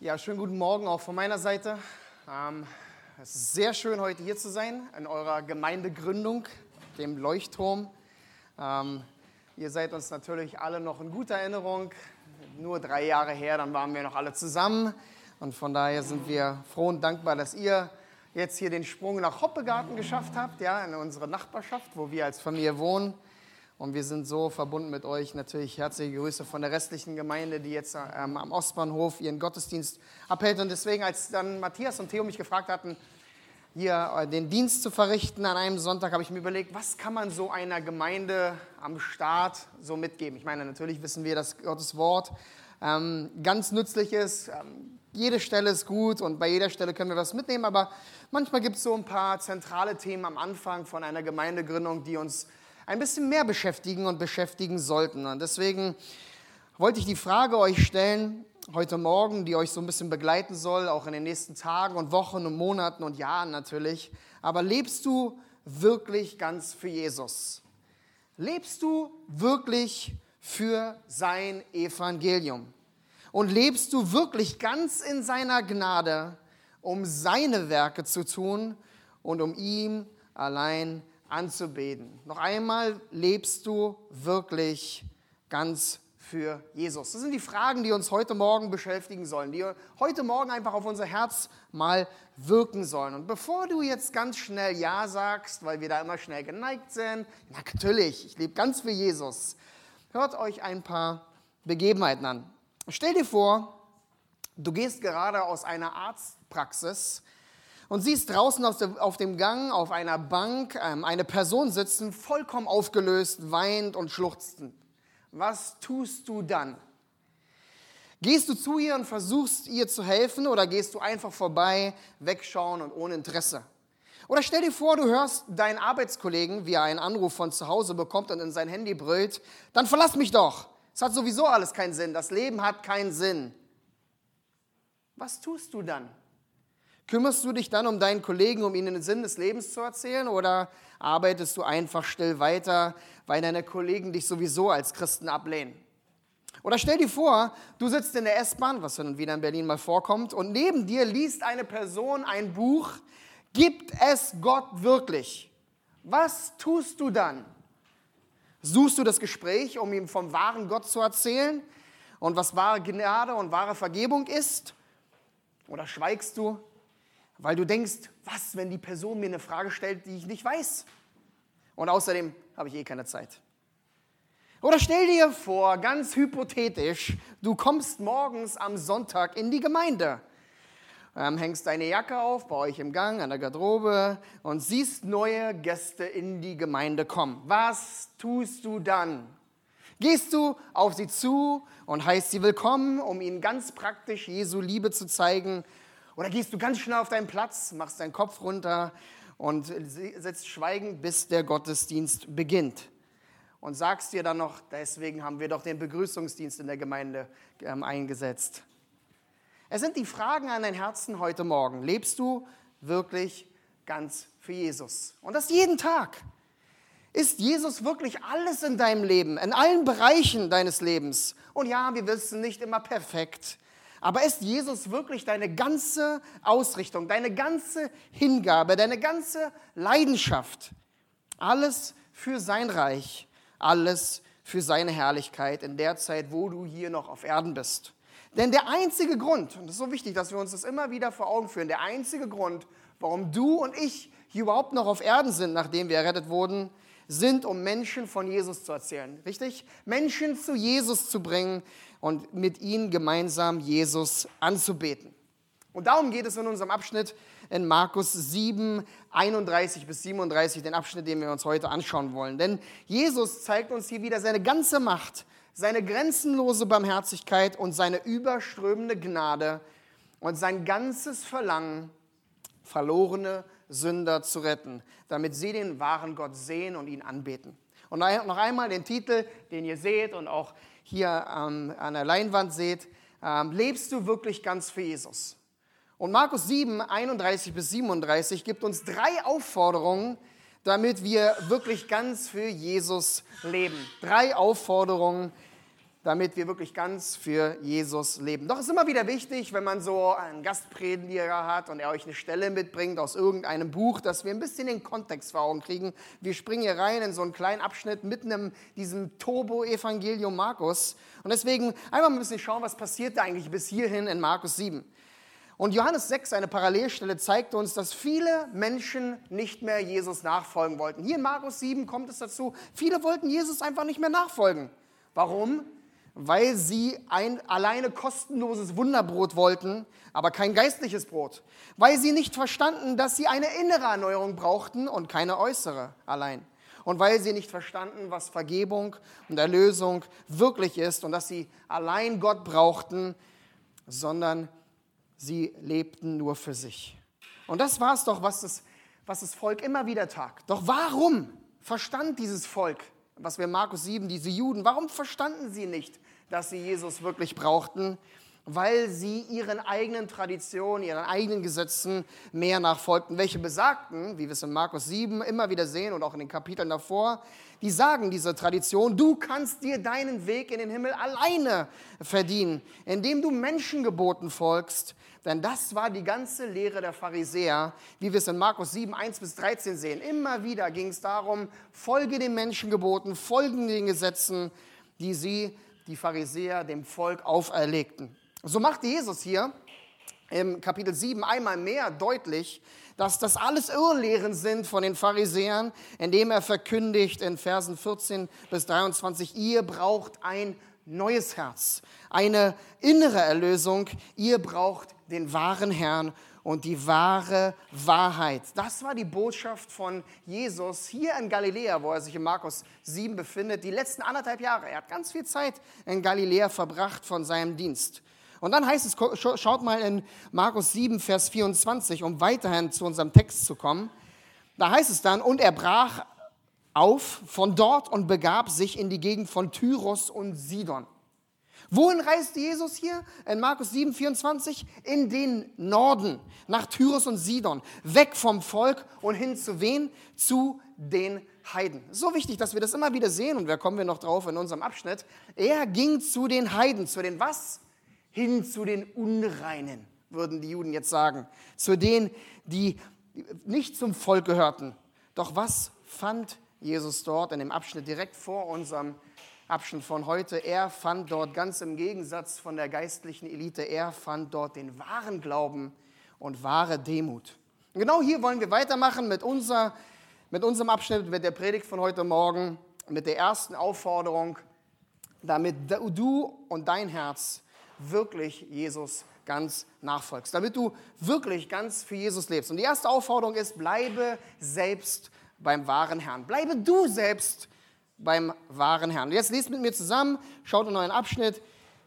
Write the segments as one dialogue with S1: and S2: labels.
S1: Ja, schönen guten Morgen auch von meiner Seite. Ähm, es ist sehr schön, heute hier zu sein, in eurer Gemeindegründung, dem Leuchtturm. Ähm, ihr seid uns natürlich alle noch in guter Erinnerung. Nur drei Jahre her, dann waren wir noch alle zusammen. Und von daher sind wir froh und dankbar, dass ihr jetzt hier den Sprung nach Hoppegarten geschafft habt, ja, in unsere Nachbarschaft, wo wir als Familie wohnen. Und wir sind so verbunden mit euch. Natürlich herzliche Grüße von der restlichen Gemeinde, die jetzt ähm, am Ostbahnhof ihren Gottesdienst abhält. Und deswegen, als dann Matthias und Theo mich gefragt hatten, hier äh, den Dienst zu verrichten an einem Sonntag, habe ich mir überlegt, was kann man so einer Gemeinde am Start so mitgeben? Ich meine, natürlich wissen wir, dass Gottes Wort ähm, ganz nützlich ist. Ähm, jede Stelle ist gut und bei jeder Stelle können wir was mitnehmen, aber manchmal gibt es so ein paar zentrale Themen am Anfang von einer Gemeindegründung, die uns ein bisschen mehr beschäftigen und beschäftigen sollten. Und deswegen wollte ich die Frage euch stellen, heute Morgen, die euch so ein bisschen begleiten soll, auch in den nächsten Tagen und Wochen und Monaten und Jahren natürlich. Aber lebst du wirklich ganz für Jesus? Lebst du wirklich für sein Evangelium? Und lebst du wirklich ganz in seiner Gnade, um seine Werke zu tun und um ihm allein anzubeten. Noch einmal, lebst du wirklich ganz für Jesus? Das sind die Fragen, die uns heute Morgen beschäftigen sollen, die heute Morgen einfach auf unser Herz mal wirken sollen. Und bevor du jetzt ganz schnell Ja sagst, weil wir da immer schnell geneigt sind, natürlich, ich lebe ganz für Jesus, hört euch ein paar Begebenheiten an. Stell dir vor, du gehst gerade aus einer Arztpraxis und siehst draußen auf dem Gang auf einer Bank ähm, eine Person sitzen, vollkommen aufgelöst, weint und schluchzend. Was tust du dann? Gehst du zu ihr und versuchst ihr zu helfen oder gehst du einfach vorbei, wegschauen und ohne Interesse? Oder stell dir vor, du hörst deinen Arbeitskollegen, wie er einen Anruf von zu Hause bekommt und in sein Handy brüllt, dann verlass mich doch. Es hat sowieso alles keinen Sinn. Das Leben hat keinen Sinn. Was tust du dann? Kümmerst du dich dann um deinen Kollegen, um ihnen den Sinn des Lebens zu erzählen oder arbeitest du einfach still weiter, weil deine Kollegen dich sowieso als Christen ablehnen? Oder stell dir vor, du sitzt in der S-Bahn, was dann wieder in Berlin mal vorkommt, und neben dir liest eine Person ein Buch, Gibt es Gott wirklich? Was tust du dann? Suchst du das Gespräch, um ihm vom wahren Gott zu erzählen und was wahre Gnade und wahre Vergebung ist? Oder schweigst du weil du denkst, was, wenn die Person mir eine Frage stellt, die ich nicht weiß? Und außerdem habe ich eh keine Zeit. Oder stell dir vor, ganz hypothetisch, du kommst morgens am Sonntag in die Gemeinde, ähm, hängst deine Jacke auf bei euch im Gang, an der Garderobe und siehst neue Gäste in die Gemeinde kommen. Was tust du dann? Gehst du auf sie zu und heißt sie willkommen, um ihnen ganz praktisch Jesu Liebe zu zeigen oder gehst du ganz schnell auf deinen Platz, machst deinen Kopf runter und setzt schweigen, bis der Gottesdienst beginnt. Und sagst dir dann noch, deswegen haben wir doch den Begrüßungsdienst in der Gemeinde ähm, eingesetzt. Es sind die Fragen an dein Herzen heute Morgen. Lebst du wirklich ganz für Jesus? Und das jeden Tag. Ist Jesus wirklich alles in deinem Leben, in allen Bereichen deines Lebens? Und ja, wir wissen nicht immer perfekt. Aber ist Jesus wirklich deine ganze Ausrichtung, deine ganze Hingabe, deine ganze Leidenschaft? Alles für sein Reich, alles für seine Herrlichkeit in der Zeit, wo du hier noch auf Erden bist. Denn der einzige Grund, und das ist so wichtig, dass wir uns das immer wieder vor Augen führen, der einzige Grund, warum du und ich hier überhaupt noch auf Erden sind, nachdem wir errettet wurden, sind, um Menschen von Jesus zu erzählen. Richtig? Menschen zu Jesus zu bringen, und mit ihnen gemeinsam Jesus anzubeten. Und darum geht es in unserem Abschnitt in Markus 7, 31 bis 37, den Abschnitt, den wir uns heute anschauen wollen. Denn Jesus zeigt uns hier wieder seine ganze Macht, seine grenzenlose Barmherzigkeit und seine überströmende Gnade und sein ganzes Verlangen, verlorene Sünder zu retten, damit sie den wahren Gott sehen und ihn anbeten. Und noch einmal den Titel, den ihr seht und auch hier ähm, an der Leinwand seht, ähm, lebst du wirklich ganz für Jesus? Und Markus 7, 31 bis 37 gibt uns drei Aufforderungen, damit wir wirklich ganz für Jesus leben. Drei Aufforderungen, damit wir wirklich ganz für Jesus leben. Doch es ist immer wieder wichtig, wenn man so einen Gastprediger hat und er euch eine Stelle mitbringt aus irgendeinem Buch, dass wir ein bisschen den Kontext vor Augen kriegen. Wir springen hier rein in so einen kleinen Abschnitt mitten in diesem Turbo-Evangelium Markus. Und deswegen einmal ein bisschen schauen, was passiert da eigentlich bis hierhin in Markus 7. Und Johannes 6, eine Parallelstelle, zeigt uns, dass viele Menschen nicht mehr Jesus nachfolgen wollten. Hier in Markus 7 kommt es dazu, viele wollten Jesus einfach nicht mehr nachfolgen. Warum? Weil sie ein alleine kostenloses Wunderbrot wollten, aber kein geistliches Brot. Weil sie nicht verstanden, dass sie eine innere Erneuerung brauchten und keine äußere allein. Und weil sie nicht verstanden, was Vergebung und Erlösung wirklich ist und dass sie allein Gott brauchten, sondern sie lebten nur für sich. Und das war es doch, was das, was das Volk immer wieder tat. Doch warum verstand dieses Volk, was wir in Markus 7, diese Juden, warum verstanden sie nicht, dass sie Jesus wirklich brauchten? Weil sie ihren eigenen Traditionen, ihren eigenen Gesetzen mehr nachfolgten, welche besagten, wie wir es in Markus 7 immer wieder sehen und auch in den Kapiteln davor, die sagen diese Tradition, du kannst dir deinen Weg in den Himmel alleine verdienen, indem du Menschengeboten folgst, denn das war die ganze Lehre der Pharisäer, wie wir es in Markus 7, 1 bis 13 sehen. Immer wieder ging es darum, folge den Menschengeboten, folge den Gesetzen, die sie, die Pharisäer, dem Volk auferlegten. So machte Jesus hier im Kapitel 7 einmal mehr deutlich, dass das alles Irrlehren sind von den Pharisäern, indem er verkündigt in Versen 14 bis 23, ihr braucht ein neues Herz, eine innere Erlösung, ihr braucht den wahren Herrn und die wahre Wahrheit. Das war die Botschaft von Jesus hier in Galiläa, wo er sich in Markus 7 befindet, die letzten anderthalb Jahre. Er hat ganz viel Zeit in Galiläa verbracht von seinem Dienst. Und dann heißt es, schaut mal in Markus 7, Vers 24, um weiterhin zu unserem Text zu kommen. Da heißt es dann, und er brach auf von dort und begab sich in die Gegend von Tyros und Sidon. Wohin reiste Jesus hier? In Markus 7, 24? In den Norden, nach Tyrus und Sidon. Weg vom Volk und hin zu wen? Zu den Heiden. So wichtig, dass wir das immer wieder sehen und da kommen wir noch drauf in unserem Abschnitt. Er ging zu den Heiden. Zu den was? Hin zu den Unreinen, würden die Juden jetzt sagen. Zu denen, die nicht zum Volk gehörten. Doch was fand Jesus dort in dem Abschnitt direkt vor unserem Abschnitt von heute, er fand dort ganz im Gegensatz von der geistlichen Elite, er fand dort den wahren Glauben und wahre Demut. Und genau hier wollen wir weitermachen mit, unser, mit unserem Abschnitt, mit der Predigt von heute Morgen, mit der ersten Aufforderung, damit du und dein Herz wirklich Jesus ganz nachfolgst, damit du wirklich ganz für Jesus lebst. Und die erste Aufforderung ist, bleibe selbst beim wahren Herrn. Bleibe du selbst beim wahren Herrn. Und jetzt lest mit mir zusammen, schaut in euren Abschnitt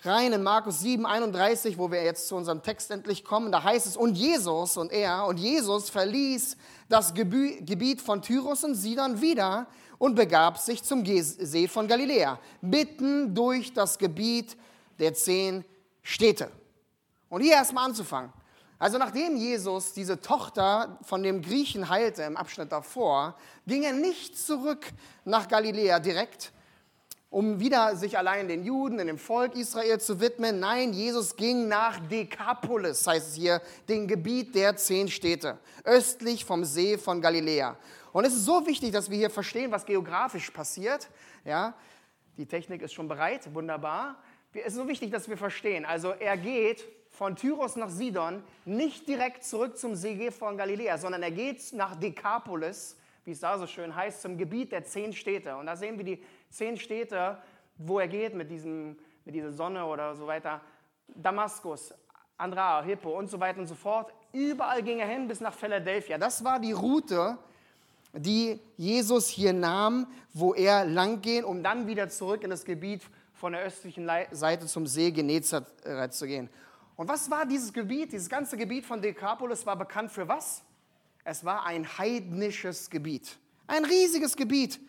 S1: rein in Markus 7, 31, wo wir jetzt zu unserem Text endlich kommen. Da heißt es, und Jesus und er und Jesus verließ das Gebiet von Tyrus und Sidon wieder und begab sich zum See von Galiläa, mitten durch das Gebiet der zehn Städte. Und hier erstmal anzufangen. Also nachdem Jesus diese Tochter von dem Griechen heilte im Abschnitt davor, ging er nicht zurück nach Galiläa direkt, um wieder sich allein den Juden, in dem Volk Israel zu widmen. Nein, Jesus ging nach Dekapolis, heißt es hier, dem Gebiet der zehn Städte, östlich vom See von Galiläa. Und es ist so wichtig, dass wir hier verstehen, was geografisch passiert. Ja, die Technik ist schon bereit, wunderbar. Es ist so wichtig, dass wir verstehen. Also er geht von Tyros nach Sidon nicht direkt zurück zum See von Galiläa, sondern er geht nach Dekapolis, wie es da so schön heißt, zum Gebiet der zehn Städte. Und da sehen wir die zehn Städte, wo er geht mit, diesem, mit dieser Sonne oder so weiter. Damaskus, Andra, Hippo und so weiter und so fort. Überall ging er hin bis nach Philadelphia. Das war die Route, die Jesus hier nahm, wo er langgehen, um dann wieder zurück in das Gebiet von der östlichen Seite zum See Genezareth zu gehen. Und was war dieses Gebiet? Dieses ganze Gebiet von Dekapolis war bekannt für was? Es war ein heidnisches Gebiet. Ein riesiges Gebiet.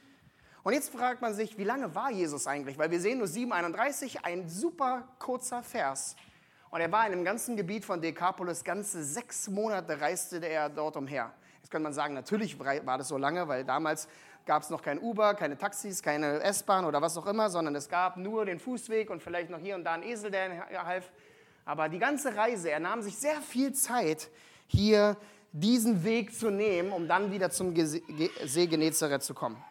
S1: Und jetzt fragt man sich, wie lange war Jesus eigentlich? Weil wir sehen nur 7,31, ein super kurzer Vers. Und er war in dem ganzen Gebiet von Dekapolis, ganze sechs Monate reiste er dort umher. Jetzt könnte man sagen, natürlich war das so lange, weil damals gab es noch kein Uber, keine Taxis, keine S-Bahn oder was auch immer, sondern es gab nur den Fußweg und vielleicht noch hier und da einen Esel, der half. Aber die ganze Reise, er nahm sich sehr viel Zeit, hier diesen Weg zu nehmen, um dann wieder zum See Genezareth zu kommen.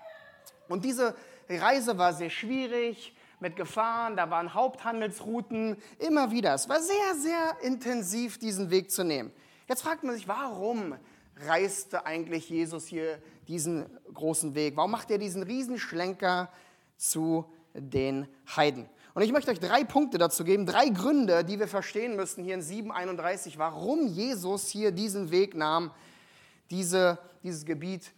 S1: Und diese Reise war sehr schwierig, mit Gefahren, da waren Haupthandelsrouten, immer wieder. Es war sehr, sehr intensiv, diesen Weg zu nehmen. Jetzt fragt man sich, warum reiste eigentlich Jesus hier diesen großen Weg? Warum macht er diesen Riesenschlenker zu den Heiden? Und ich möchte euch drei Punkte dazu geben, drei Gründe, die wir verstehen müssen hier in 731, warum Jesus hier diesen Weg nahm, diese, dieses Gebiet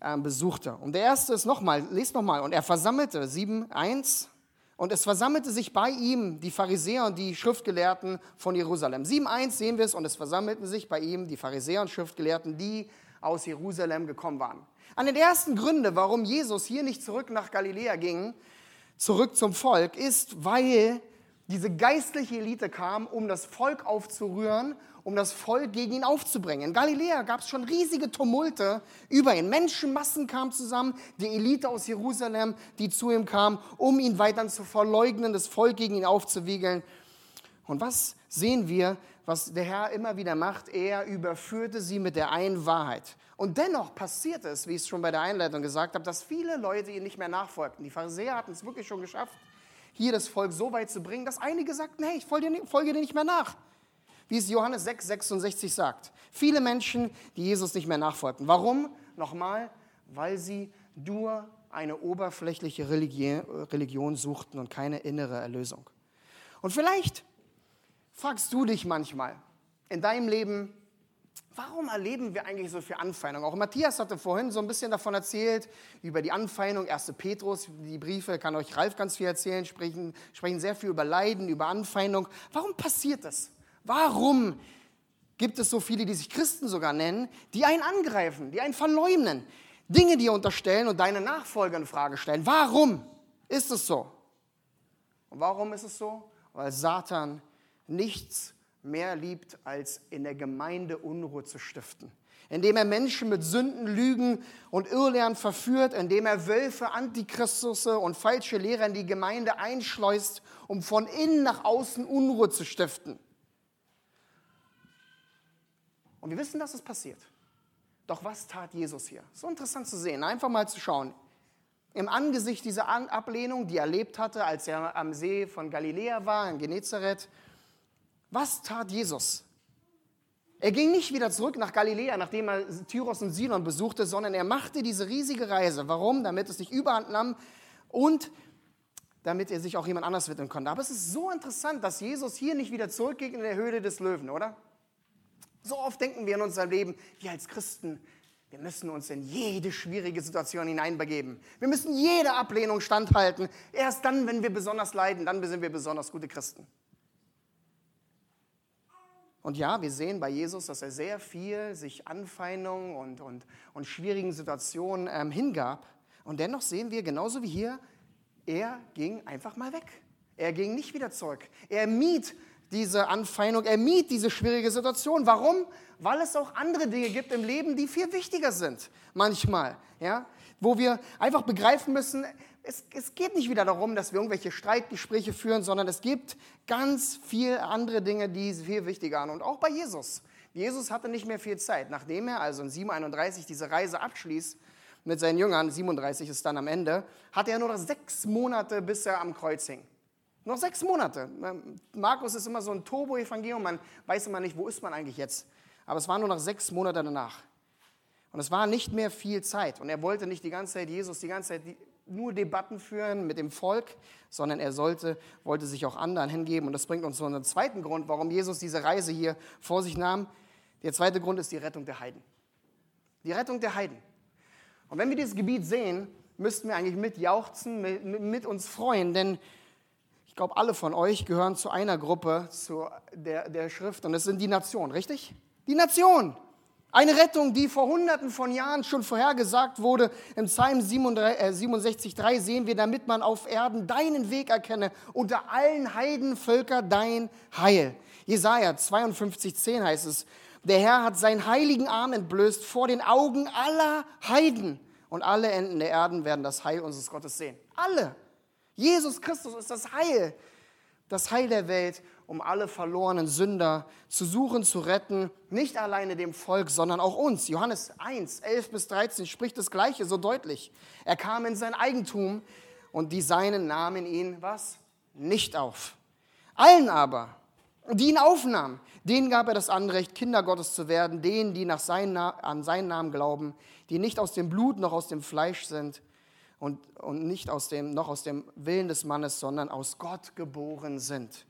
S1: äh, besuchte. Und der erste ist nochmal, lest nochmal, und er versammelte 7.1 und es versammelte sich bei ihm die Pharisäer und die Schriftgelehrten von Jerusalem. 7.1 sehen wir es, und es versammelten sich bei ihm die Pharisäer und Schriftgelehrten, die aus Jerusalem gekommen waren. An den ersten Gründe, warum Jesus hier nicht zurück nach Galiläa ging, zurück zum Volk, ist, weil diese geistliche Elite kam, um das Volk aufzurühren, um das Volk gegen ihn aufzubringen. In Galiläa gab es schon riesige Tumulte über ihn. Menschenmassen kamen zusammen, die Elite aus Jerusalem, die zu ihm kam, um ihn weiter zu verleugnen, das Volk gegen ihn aufzuwiegeln. Und was sehen wir, was der Herr immer wieder macht? Er überführte sie mit der einen Wahrheit. Und dennoch passiert es, wie ich es schon bei der Einleitung gesagt habe, dass viele Leute ihn nicht mehr nachfolgten. Die Pharisäer hatten es wirklich schon geschafft, hier das Volk so weit zu bringen, dass einige sagten, hey, ich folge dir, folge dir nicht mehr nach. Wie es Johannes 6, 66 sagt. Viele Menschen, die Jesus nicht mehr nachfolgten. Warum? Nochmal, weil sie nur eine oberflächliche Religion suchten und keine innere Erlösung. Und vielleicht fragst du dich manchmal in deinem Leben, Warum erleben wir eigentlich so viel Anfeindung? Auch Matthias hatte vorhin so ein bisschen davon erzählt, über die Anfeindung, 1. Petrus, die Briefe, kann euch Ralf ganz viel erzählen, sprechen, sprechen sehr viel über Leiden, über Anfeindung. Warum passiert das? Warum gibt es so viele, die sich Christen sogar nennen, die einen angreifen, die einen verleumden, Dinge dir unterstellen und deine Nachfolger in Frage stellen? Warum ist es so? Und warum ist es so? Weil Satan nichts mehr liebt, als in der Gemeinde Unruhe zu stiften. Indem er Menschen mit Sünden, Lügen und Irrlehren verführt, indem er Wölfe, Antichristusse und falsche Lehrer in die Gemeinde einschleust, um von innen nach außen Unruhe zu stiften. Und wir wissen, dass es passiert. Doch was tat Jesus hier? So interessant zu sehen, einfach mal zu schauen. Im Angesicht dieser Ablehnung, die er erlebt hatte, als er am See von Galiläa war, in Genezareth, was tat Jesus? Er ging nicht wieder zurück nach Galiläa, nachdem er Tyros und Sidon besuchte, sondern er machte diese riesige Reise. Warum? Damit es nicht überhand nahm und damit er sich auch jemand anders widmen konnte. Aber es ist so interessant, dass Jesus hier nicht wieder zurückging in der Höhle des Löwen, oder? So oft denken wir in unserem Leben, wir als Christen, wir müssen uns in jede schwierige Situation hineinbegeben. Wir müssen jede Ablehnung standhalten. Erst dann, wenn wir besonders leiden, dann sind wir besonders gute Christen. Und ja, wir sehen bei Jesus, dass er sehr viel sich Anfeindungen und, und, und schwierigen Situationen ähm, hingab. Und dennoch sehen wir, genauso wie hier, er ging einfach mal weg. Er ging nicht wieder zurück. Er mied diese Anfeindung, er mied diese schwierige Situation. Warum? Weil es auch andere Dinge gibt im Leben, die viel wichtiger sind, manchmal. Ja? Wo wir einfach begreifen müssen, es, es geht nicht wieder darum, dass wir irgendwelche Streitgespräche führen, sondern es gibt ganz viele andere Dinge, die viel wichtiger sind. Und auch bei Jesus. Jesus hatte nicht mehr viel Zeit. Nachdem er also in 731 diese Reise abschließt mit seinen Jüngern, 37 ist dann am Ende, hatte er nur noch sechs Monate, bis er am Kreuz hing. Noch sechs Monate. Markus ist immer so ein Turbo-Evangelium, man weiß immer nicht, wo ist man eigentlich jetzt. Aber es waren nur noch sechs Monate danach. Und es war nicht mehr viel Zeit. Und er wollte nicht die ganze Zeit Jesus, die ganze Zeit nur Debatten führen mit dem Volk, sondern er sollte, wollte sich auch anderen hingeben. Und das bringt uns zu einem zweiten Grund, warum Jesus diese Reise hier vor sich nahm. Der zweite Grund ist die Rettung der Heiden. Die Rettung der Heiden. Und wenn wir dieses Gebiet sehen, müssten wir eigentlich mitjauchzen, mit, mit uns freuen, denn ich glaube, alle von euch gehören zu einer Gruppe zu der, der Schrift und es sind die Nationen, richtig? Die Nation. Eine Rettung, die vor hunderten von Jahren schon vorhergesagt wurde. Im Psalm 67,3 äh, sehen wir, damit man auf Erden deinen Weg erkenne, unter allen Heidenvölkern dein Heil. Jesaja 52,10 heißt es, Der Herr hat seinen heiligen Arm entblößt vor den Augen aller Heiden. Und alle Enden der Erden werden das Heil unseres Gottes sehen. Alle. Jesus Christus ist das Heil. Das Heil der Welt, um alle verlorenen Sünder zu suchen, zu retten. Nicht alleine dem Volk, sondern auch uns. Johannes 1, 11 bis 13 spricht das Gleiche so deutlich. Er kam in sein Eigentum und die Seinen nahmen ihn, was? Nicht auf. Allen aber, die ihn aufnahmen, denen gab er das Anrecht, Kinder Gottes zu werden, denen, die nach seinen, an seinen Namen glauben, die nicht aus dem Blut noch aus dem Fleisch sind und, und nicht aus dem, noch aus dem Willen des Mannes, sondern aus Gott geboren sind.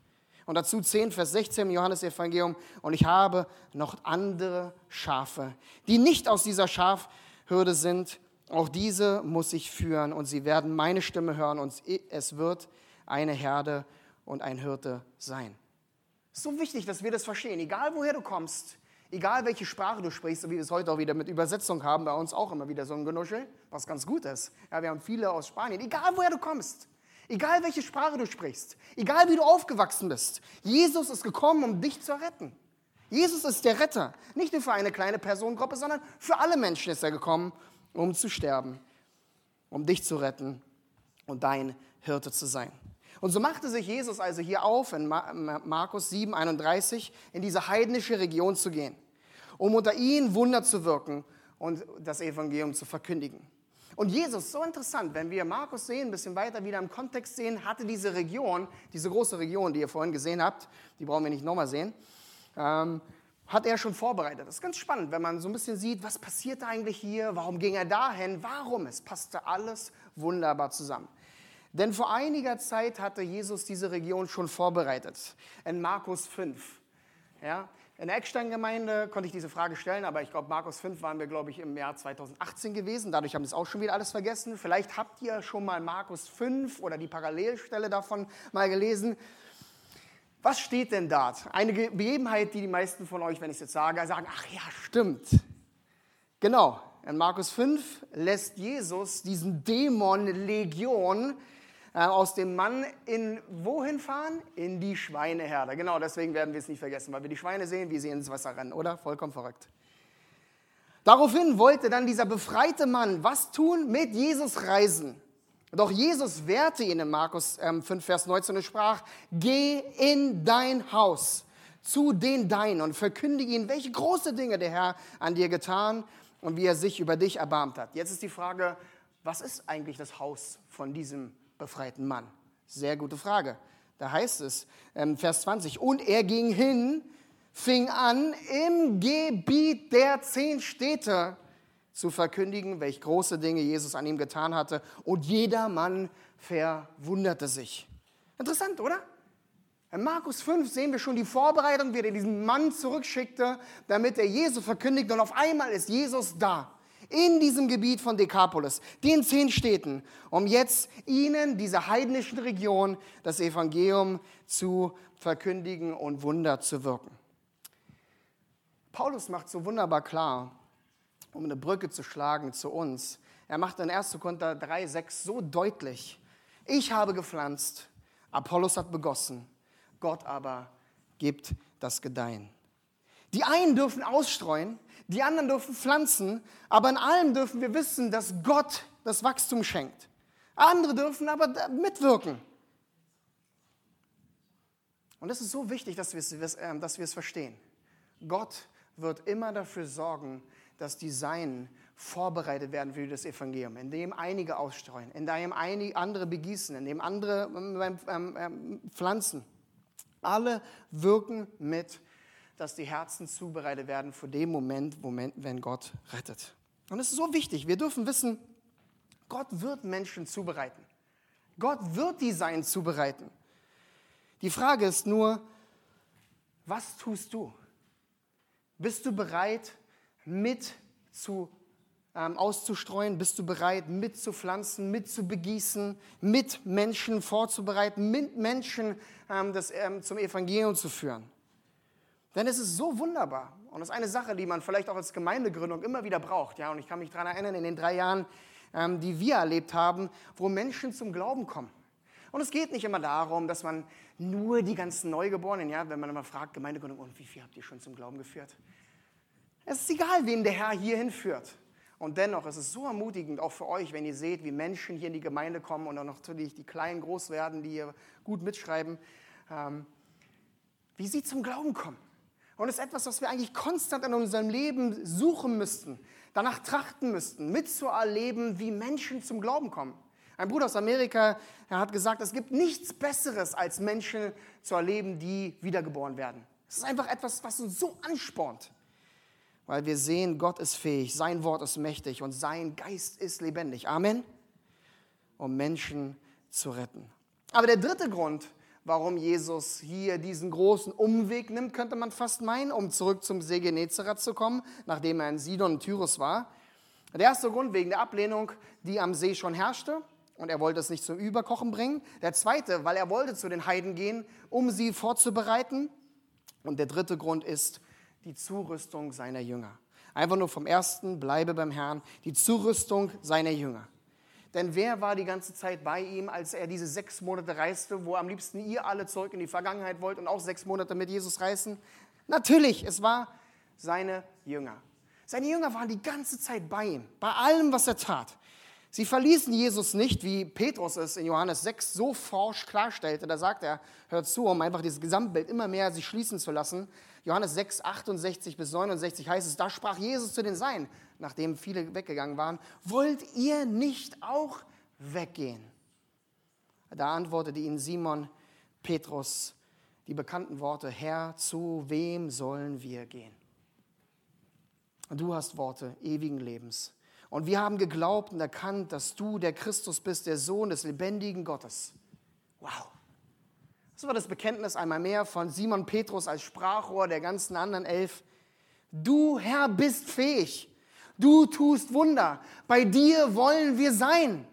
S1: Und dazu 10, Vers 16 im Johannesevangelium. Und ich habe noch andere Schafe, die nicht aus dieser Schafhürde sind. Auch diese muss ich führen und sie werden meine Stimme hören und es wird eine Herde und ein Hirte sein. So wichtig, dass wir das verstehen. Egal woher du kommst, egal welche Sprache du sprichst, so wie wir es heute auch wieder mit Übersetzung haben, bei uns auch immer wieder so ein Genuschel, was ganz gut ist. Ja, wir haben viele aus Spanien. Egal woher du kommst, egal welche Sprache du sprichst, egal wie du aufgewachsen bist, Jesus ist gekommen, um dich zu retten. Jesus ist der Retter. Nicht nur für eine kleine Personengruppe, sondern für alle Menschen ist er gekommen, um zu sterben, um dich zu retten und dein Hirte zu sein. Und so machte sich Jesus also hier auf, in Markus 7, 31, in diese heidnische Region zu gehen, um unter ihnen Wunder zu wirken und das Evangelium zu verkündigen. Und Jesus, so interessant, wenn wir Markus sehen, ein bisschen weiter wieder im Kontext sehen, hatte diese Region, diese große Region, die ihr vorhin gesehen habt, die brauchen wir nicht nochmal sehen, ähm, hat er schon vorbereitet. Das ist ganz spannend, wenn man so ein bisschen sieht, was passiert eigentlich hier, warum ging er dahin, warum. Es passte alles wunderbar zusammen. Denn vor einiger Zeit hatte Jesus diese Region schon vorbereitet. In Markus 5. Ja, in der Eckstein-Gemeinde konnte ich diese Frage stellen, aber ich glaube, Markus 5 waren wir, glaube ich, im Jahr 2018 gewesen. Dadurch haben wir es auch schon wieder alles vergessen. Vielleicht habt ihr schon mal Markus 5 oder die Parallelstelle davon mal gelesen. Was steht denn dort? Eine Begebenheit, die die meisten von euch, wenn ich es jetzt sage, sagen, ach ja, stimmt. Genau, in Markus 5 lässt Jesus diesen Dämon Legion aus dem Mann in wohin fahren? In die Schweineherde. Genau, deswegen werden wir es nicht vergessen, weil wir die Schweine sehen, wie sie ins Wasser rennen, oder? Vollkommen verrückt. Daraufhin wollte dann dieser befreite Mann was tun? Mit Jesus reisen. Doch Jesus wehrte ihn in Markus 5, ähm, Vers 19 und sprach, geh in dein Haus zu den Deinen und verkündige ihnen, welche große Dinge der Herr an dir getan und wie er sich über dich erbarmt hat. Jetzt ist die Frage, was ist eigentlich das Haus von diesem befreiten Mann? Sehr gute Frage. Da heißt es, ähm, Vers 20, und er ging hin, fing an, im Gebiet der zehn Städte zu verkündigen, welche große Dinge Jesus an ihm getan hatte. Und jeder Mann verwunderte sich. Interessant, oder? In Markus 5 sehen wir schon die Vorbereitung, wie er diesen Mann zurückschickte, damit er Jesus verkündigt. Und auf einmal ist Jesus da in diesem Gebiet von Dekapolis, den zehn Städten, um jetzt ihnen, dieser heidnischen Region, das Evangelium zu verkündigen und Wunder zu wirken. Paulus macht so wunderbar klar, um eine Brücke zu schlagen zu uns. Er macht in 1. Korinther 3, 6 so deutlich, ich habe gepflanzt, Apollos hat begossen, Gott aber gibt das Gedeihen. Die einen dürfen ausstreuen, die anderen dürfen pflanzen, aber in allem dürfen wir wissen, dass Gott das Wachstum schenkt. Andere dürfen aber mitwirken. Und es ist so wichtig, dass wir es, ähm, dass wir es verstehen. Gott wird immer dafür sorgen, dass die Seinen vorbereitet werden für das Evangelium, indem einige ausstreuen, indem einige andere begießen, indem andere ähm, ähm, pflanzen. Alle wirken mit dass die Herzen zubereitet werden für den Moment, wenn Gott rettet. Und es ist so wichtig. Wir dürfen wissen, Gott wird Menschen zubereiten. Gott wird die Sein zubereiten. Die Frage ist nur, was tust du? Bist du bereit, mit zu, ähm, auszustreuen? Bist du bereit, mitzupflanzen, mitzubegießen, mit Menschen vorzubereiten, mit Menschen ähm, das, ähm, zum Evangelium zu führen? Denn es ist so wunderbar. Und das ist eine Sache, die man vielleicht auch als Gemeindegründung immer wieder braucht. Ja, und ich kann mich daran erinnern, in den drei Jahren, ähm, die wir erlebt haben, wo Menschen zum Glauben kommen. Und es geht nicht immer darum, dass man nur die ganzen Neugeborenen, ja, wenn man immer fragt, Gemeindegründung, und wie viel habt ihr schon zum Glauben geführt? Es ist egal, wen der Herr hier hinführt. Und dennoch ist es so ermutigend, auch für euch, wenn ihr seht, wie Menschen hier in die Gemeinde kommen und auch natürlich die Kleinen groß werden, die hier gut mitschreiben, ähm, wie sie zum Glauben kommen. Und es ist etwas, was wir eigentlich konstant in unserem Leben suchen müssten, danach trachten müssten, mitzuerleben, wie Menschen zum Glauben kommen. Ein Bruder aus Amerika er hat gesagt, es gibt nichts Besseres, als Menschen zu erleben, die wiedergeboren werden. Es ist einfach etwas, was uns so anspornt, weil wir sehen, Gott ist fähig, sein Wort ist mächtig und sein Geist ist lebendig. Amen. Um Menschen zu retten. Aber der dritte Grund, warum Jesus hier diesen großen Umweg nimmt, könnte man fast meinen, um zurück zum See Genezareth zu kommen, nachdem er in Sidon und Tyrus war. Der erste Grund wegen der Ablehnung, die am See schon herrschte und er wollte es nicht zum Überkochen bringen. Der zweite, weil er wollte zu den Heiden gehen, um sie vorzubereiten. Und der dritte Grund ist die Zurüstung seiner Jünger. Einfach nur vom ersten, bleibe beim Herrn, die Zurüstung seiner Jünger. Denn wer war die ganze Zeit bei ihm, als er diese sechs Monate reiste, wo am liebsten ihr alle zurück in die Vergangenheit wollt und auch sechs Monate mit Jesus reisen? Natürlich, es war seine Jünger. Seine Jünger waren die ganze Zeit bei ihm, bei allem, was er tat. Sie verließen Jesus nicht, wie Petrus es in Johannes 6 so forsch klarstellte. Da sagt er, hört zu, um einfach dieses Gesamtbild immer mehr sich schließen zu lassen. Johannes 6, 68 bis 69 heißt es, da sprach Jesus zu den Seinen, nachdem viele weggegangen waren, wollt ihr nicht auch weggehen? Da antwortete ihnen Simon Petrus die bekannten Worte, Herr, zu wem sollen wir gehen? Du hast Worte ewigen Lebens. Und wir haben geglaubt und erkannt, dass du der Christus bist, der Sohn des lebendigen Gottes. Wow. Das war das Bekenntnis einmal mehr von Simon Petrus als Sprachrohr der ganzen anderen elf. Du, Herr, bist fähig. Du tust Wunder. Bei dir wollen wir sein.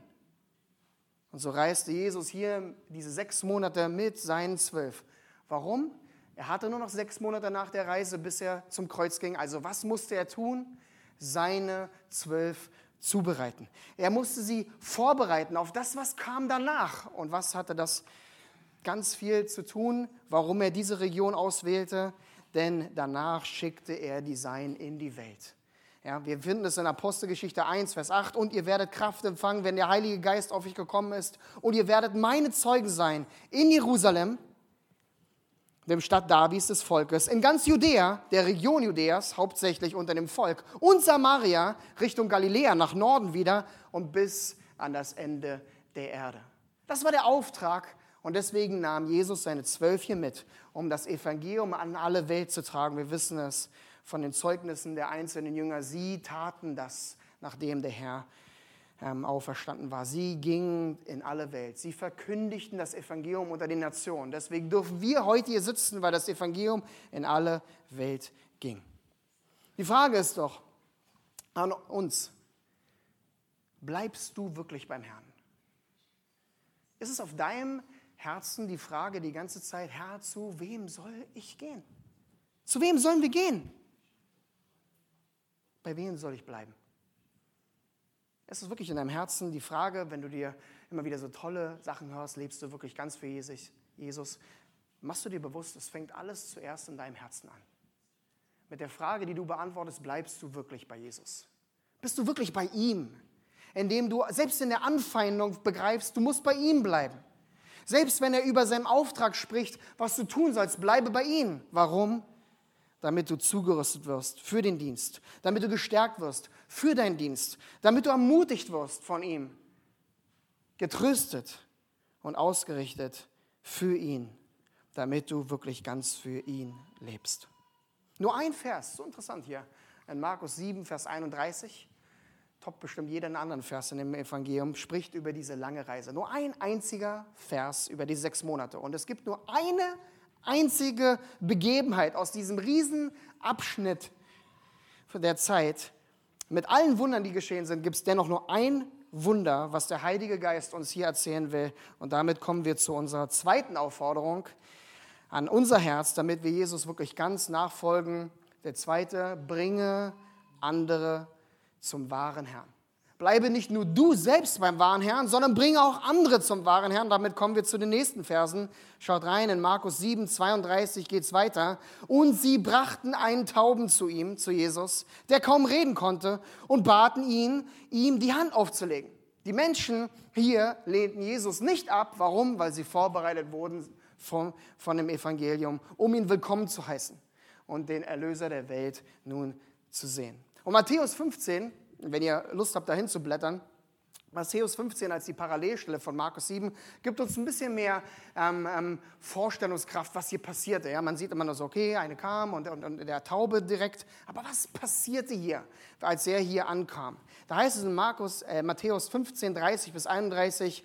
S1: Und so reiste Jesus hier diese sechs Monate mit seinen zwölf. Warum? Er hatte nur noch sechs Monate nach der Reise, bis er zum Kreuz ging. Also was musste er tun? seine zwölf zubereiten. Er musste sie vorbereiten auf das, was kam danach. Und was hatte das ganz viel zu tun, warum er diese Region auswählte? Denn danach schickte er die Sein in die Welt. Ja, wir finden es in Apostelgeschichte 1, Vers 8. Und ihr werdet Kraft empfangen, wenn der Heilige Geist auf euch gekommen ist. Und ihr werdet meine Zeugen sein in Jerusalem, dem Stadt Davids des Volkes, in ganz Judäa, der Region Judäas, hauptsächlich unter dem Volk, und Samaria Richtung Galiläa nach Norden wieder und bis an das Ende der Erde. Das war der Auftrag und deswegen nahm Jesus seine Zwölfchen mit, um das Evangelium an alle Welt zu tragen. Wir wissen es von den Zeugnissen der einzelnen Jünger. Sie taten das, nachdem der Herr ähm, auferstanden war. Sie gingen in alle Welt. Sie verkündigten das Evangelium unter den Nationen. Deswegen dürfen wir heute hier sitzen, weil das Evangelium in alle Welt ging. Die Frage ist doch an uns, bleibst du wirklich beim Herrn? Ist es auf deinem Herzen die Frage die ganze Zeit, Herr, zu wem soll ich gehen? Zu wem sollen wir gehen? Bei wem soll ich bleiben? Es ist wirklich in deinem Herzen die Frage, wenn du dir immer wieder so tolle Sachen hörst, lebst du wirklich ganz für Jesus? Machst du dir bewusst, es fängt alles zuerst in deinem Herzen an. Mit der Frage, die du beantwortest, bleibst du wirklich bei Jesus? Bist du wirklich bei ihm? Indem du selbst in der Anfeindung begreifst, du musst bei ihm bleiben. Selbst wenn er über seinen Auftrag spricht, was du tun sollst, bleibe bei ihm. Warum? Damit du zugerüstet wirst für den Dienst, damit du gestärkt wirst für deinen Dienst, damit du ermutigt wirst von ihm, getröstet und ausgerichtet für ihn, damit du wirklich ganz für ihn lebst. Nur ein Vers, so interessant hier, in Markus 7, Vers 31, top bestimmt jeden anderen Vers in dem Evangelium, spricht über diese lange Reise. Nur ein einziger Vers über die sechs Monate. Und es gibt nur eine einzige Begebenheit aus diesem riesen Abschnitt der Zeit, mit allen Wundern, die geschehen sind, gibt es dennoch nur ein Wunder, was der Heilige Geist uns hier erzählen will. Und damit kommen wir zu unserer zweiten Aufforderung an unser Herz, damit wir Jesus wirklich ganz nachfolgen. Der zweite, bringe andere zum wahren Herrn. Bleibe nicht nur du selbst beim wahren Herrn, sondern bringe auch andere zum wahren Herrn. Damit kommen wir zu den nächsten Versen. Schaut rein, in Markus 7, 32 geht es weiter. Und sie brachten einen Tauben zu ihm, zu Jesus, der kaum reden konnte, und baten ihn, ihm die Hand aufzulegen. Die Menschen hier lehnten Jesus nicht ab. Warum? Weil sie vorbereitet wurden von, von dem Evangelium, um ihn willkommen zu heißen und den Erlöser der Welt nun zu sehen. Und Matthäus 15, wenn ihr Lust habt, dahin zu blättern, Matthäus 15 als die Parallelstelle von Markus 7 gibt uns ein bisschen mehr ähm, ähm, Vorstellungskraft, was hier passierte. Ja, man sieht immer nur so, okay, eine kam und, und, und der Taube direkt. Aber was passierte hier, als er hier ankam? Da heißt es in Markus, äh, Matthäus 15, 30 bis 31,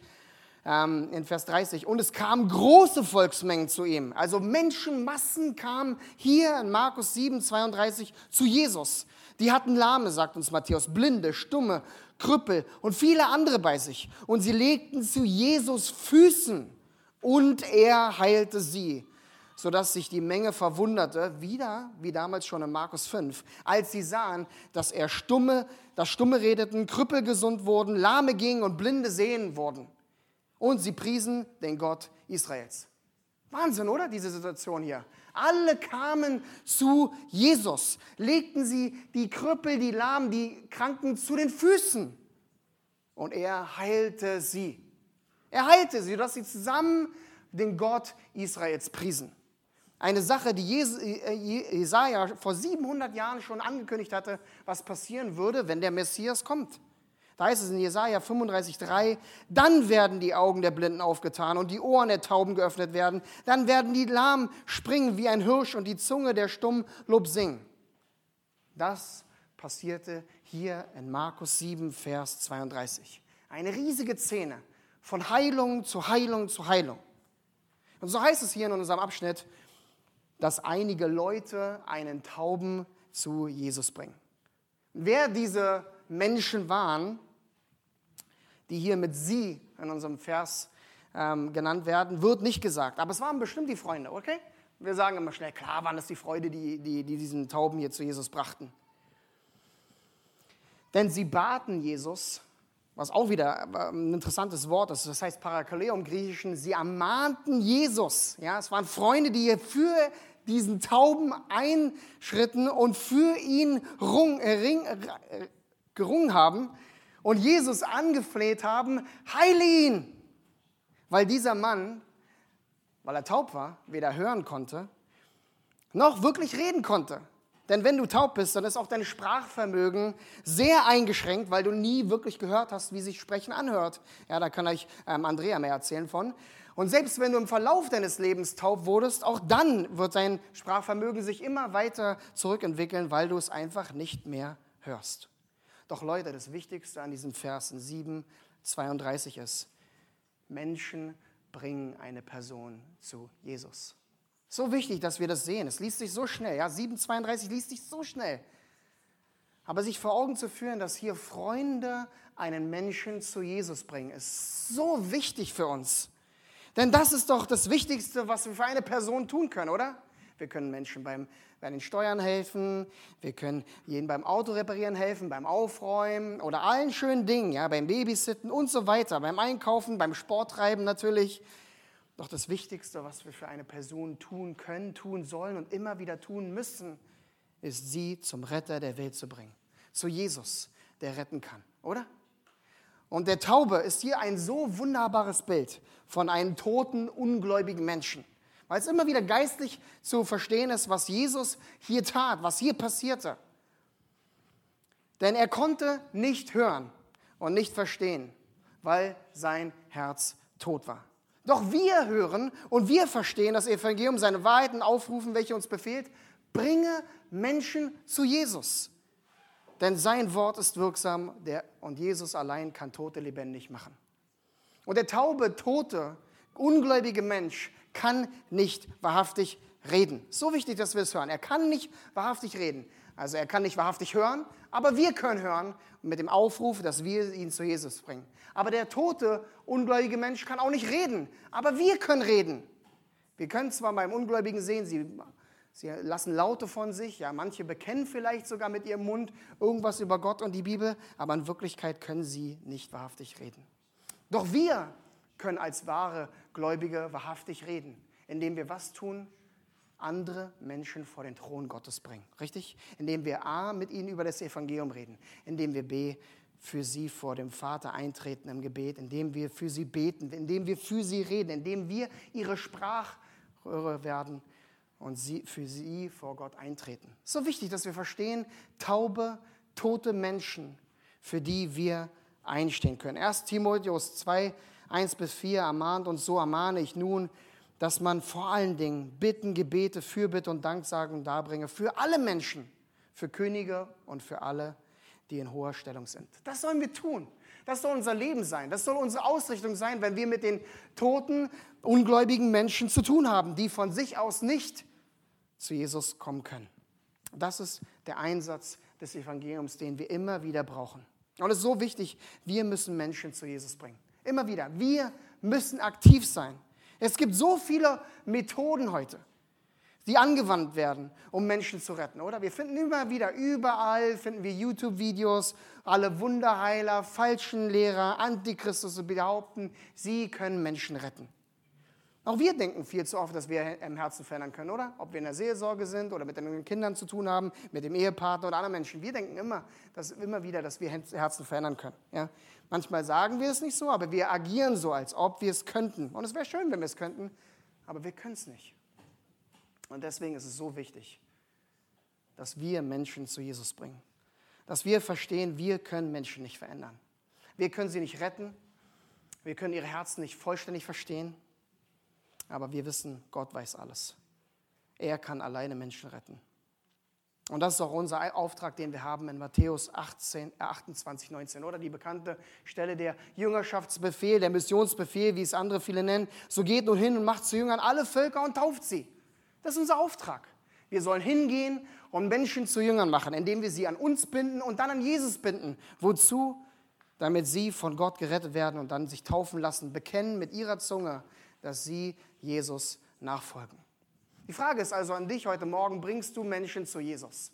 S1: ähm, in Vers 30, und es kamen große Volksmengen zu ihm. Also Menschenmassen kamen hier in Markus 7, 32 zu Jesus. Die hatten Lahme, sagt uns Matthäus, Blinde, Stumme, Krüppel und viele andere bei sich. Und sie legten zu Jesus Füßen und er heilte sie, sodass sich die Menge verwunderte, wieder wie damals schon in Markus 5, als sie sahen, dass er Stumme, dass Stumme redeten, Krüppel gesund wurden, Lahme gingen und Blinde sehen wurden. Und sie priesen den Gott Israels. Wahnsinn, oder? Diese Situation hier. Alle kamen zu Jesus, legten sie die Krüppel, die Lahmen, die Kranken zu den Füßen. Und er heilte sie. Er heilte sie, dass sie zusammen den Gott Israels priesen. Eine Sache, die äh, Jesaja vor 700 Jahren schon angekündigt hatte, was passieren würde, wenn der Messias kommt. Da heißt es in Jesaja 35,3, dann werden die Augen der Blinden aufgetan und die Ohren der Tauben geöffnet werden. Dann werden die Lahmen springen wie ein Hirsch und die Zunge der Stumm Lob singen. Das passierte hier in Markus 7, Vers 32. Eine riesige Szene von Heilung zu Heilung zu Heilung. Und so heißt es hier in unserem Abschnitt, dass einige Leute einen Tauben zu Jesus bringen. Wer diese Menschen waren, die hier mit sie in unserem Vers ähm, genannt werden, wird nicht gesagt. Aber es waren bestimmt die Freunde, okay? Wir sagen immer schnell, klar waren es die Freunde, die, die, die diesen Tauben hier zu Jesus brachten. Denn sie baten Jesus, was auch wieder ähm, ein interessantes Wort ist, das heißt Parakaleo im Griechischen, sie ermahnten Jesus. Ja, es waren Freunde, die für diesen Tauben einschritten und für ihn rung, äh, ring, äh, gerungen haben und Jesus angefleht haben, heile ihn. Weil dieser Mann, weil er taub war, weder hören konnte, noch wirklich reden konnte. Denn wenn du taub bist, dann ist auch dein Sprachvermögen sehr eingeschränkt, weil du nie wirklich gehört hast, wie sich Sprechen anhört. Ja, da kann euch ähm, Andrea mehr erzählen von. Und selbst wenn du im Verlauf deines Lebens taub wurdest, auch dann wird dein Sprachvermögen sich immer weiter zurückentwickeln, weil du es einfach nicht mehr hörst. Doch Leute, das Wichtigste an diesem Versen 7, 32 ist, Menschen bringen eine Person zu Jesus. So wichtig, dass wir das sehen. Es liest sich so schnell. Ja, 7,32 liest sich so schnell. Aber sich vor Augen zu führen, dass hier Freunde einen Menschen zu Jesus bringen, ist so wichtig für uns. Denn das ist doch das Wichtigste, was wir für eine Person tun können, oder? Wir können Menschen beim, bei den Steuern helfen, wir können jeden beim Auto reparieren helfen, beim Aufräumen oder allen schönen Dingen, ja, beim Babysitten und so weiter, beim Einkaufen, beim Sporttreiben natürlich. Doch das Wichtigste, was wir für eine Person tun können, tun sollen und immer wieder tun müssen, ist sie zum Retter der Welt zu bringen. Zu Jesus, der retten kann, oder? Und der Taube ist hier ein so wunderbares Bild von einem toten, ungläubigen Menschen. Weil es immer wieder geistlich zu verstehen ist, was Jesus hier tat, was hier passierte. Denn er konnte nicht hören und nicht verstehen, weil sein Herz tot war. Doch wir hören und wir verstehen das Evangelium, seine Wahrheiten aufrufen, welche uns befehlt, bringe Menschen zu Jesus. Denn sein Wort ist wirksam der, und Jesus allein kann Tote lebendig machen. Und der taube, tote, ungläubige Mensch kann nicht wahrhaftig reden. So wichtig, dass wir es hören. Er kann nicht wahrhaftig reden. Also er kann nicht wahrhaftig hören, aber wir können hören mit dem Aufruf, dass wir ihn zu Jesus bringen. Aber der tote, ungläubige Mensch kann auch nicht reden, aber wir können reden. Wir können zwar beim Ungläubigen sehen, sie, Sie lassen Laute von sich, ja, manche bekennen vielleicht sogar mit ihrem Mund irgendwas über Gott und die Bibel, aber in Wirklichkeit können sie nicht wahrhaftig reden. Doch wir können als wahre Gläubige wahrhaftig reden, indem wir was tun? Andere Menschen vor den Thron Gottes bringen. Richtig? Indem wir A, mit ihnen über das Evangelium reden, indem wir B, für sie vor dem Vater eintreten im Gebet, indem wir für sie beten, indem wir für sie reden, indem wir ihre Sprachröhre werden und sie, für sie vor Gott eintreten. So wichtig, dass wir verstehen, taube, tote Menschen, für die wir einstehen können. 1 Timotheus 2, 1 bis 4 ermahnt und so ermahne ich nun, dass man vor allen Dingen Bitten, Gebete, Fürbitte und Danksagung darbringe für alle Menschen, für Könige und für alle, die in hoher Stellung sind. Das sollen wir tun. Das soll unser Leben sein. Das soll unsere Ausrichtung sein, wenn wir mit den toten, ungläubigen Menschen zu tun haben, die von sich aus nicht zu Jesus kommen können. Das ist der Einsatz des Evangeliums, den wir immer wieder brauchen. Und es ist so wichtig, wir müssen Menschen zu Jesus bringen. Immer wieder. Wir müssen aktiv sein. Es gibt so viele Methoden heute, die angewandt werden, um Menschen zu retten, oder? Wir finden immer wieder, überall finden wir YouTube-Videos, alle Wunderheiler, falschen Lehrer, Antichristus behaupten, sie können Menschen retten. Auch wir denken viel zu oft, dass wir im Herzen verändern können, oder? Ob wir in der Seelsorge sind oder mit den Kindern zu tun haben, mit dem Ehepartner oder anderen Menschen. Wir denken immer, dass, immer wieder, dass wir Herzen verändern können. Ja? Manchmal sagen wir es nicht so, aber wir agieren so, als ob wir es könnten. Und es wäre schön, wenn wir es könnten, aber wir können es nicht. Und deswegen ist es so wichtig, dass wir Menschen zu Jesus bringen. Dass wir verstehen, wir können Menschen nicht verändern. Wir können sie nicht retten. Wir können ihre Herzen nicht vollständig verstehen. Aber wir wissen, Gott weiß alles. Er kann alleine Menschen retten. Und das ist auch unser Auftrag, den wir haben in Matthäus 18, äh 28, 19, oder die bekannte Stelle der Jüngerschaftsbefehl, der Missionsbefehl, wie es andere viele nennen. So geht nun hin und macht zu Jüngern alle Völker und tauft sie. Das ist unser Auftrag. Wir sollen hingehen und Menschen zu Jüngern machen, indem wir sie an uns binden und dann an Jesus binden. Wozu? Damit sie von Gott gerettet werden und dann sich taufen lassen, bekennen mit ihrer Zunge, dass sie Jesus nachfolgen. Die Frage ist also an dich heute Morgen, bringst du Menschen zu Jesus?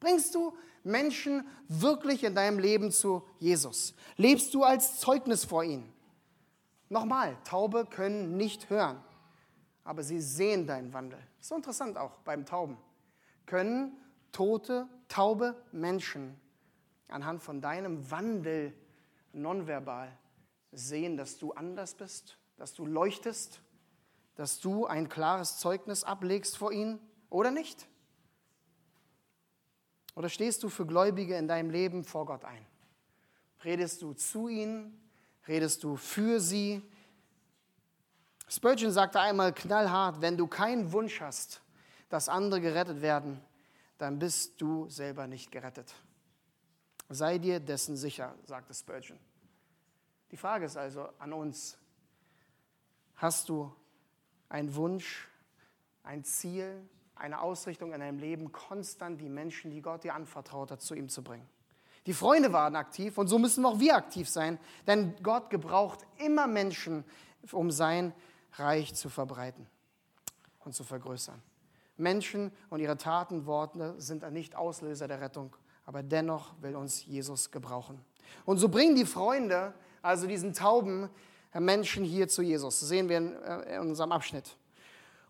S1: Bringst du Menschen wirklich in deinem Leben zu Jesus? Lebst du als Zeugnis vor ihnen? Nochmal, Taube können nicht hören, aber sie sehen deinen Wandel. So interessant auch beim Tauben. Können tote, taube Menschen anhand von deinem Wandel nonverbal sehen, dass du anders bist, dass du leuchtest, dass du ein klares Zeugnis ablegst vor ihnen oder nicht? Oder stehst du für Gläubige in deinem Leben vor Gott ein? Redest du zu ihnen? Redest du für sie? Spurgeon sagte einmal knallhart, wenn du keinen Wunsch hast, dass andere gerettet werden, dann bist du selber nicht gerettet. Sei dir dessen sicher, sagte Spurgeon. Die Frage ist also an uns, Hast du einen Wunsch, ein Ziel, eine Ausrichtung in deinem Leben, konstant die Menschen, die Gott dir anvertraut hat, zu ihm zu bringen? Die Freunde waren aktiv und so müssen auch wir aktiv sein, denn Gott gebraucht immer Menschen, um sein Reich zu verbreiten und zu vergrößern. Menschen und ihre Taten, Worte sind nicht Auslöser der Rettung, aber dennoch will uns Jesus gebrauchen. Und so bringen die Freunde, also diesen Tauben, Menschen hier zu Jesus. Das sehen wir in, äh, in unserem Abschnitt.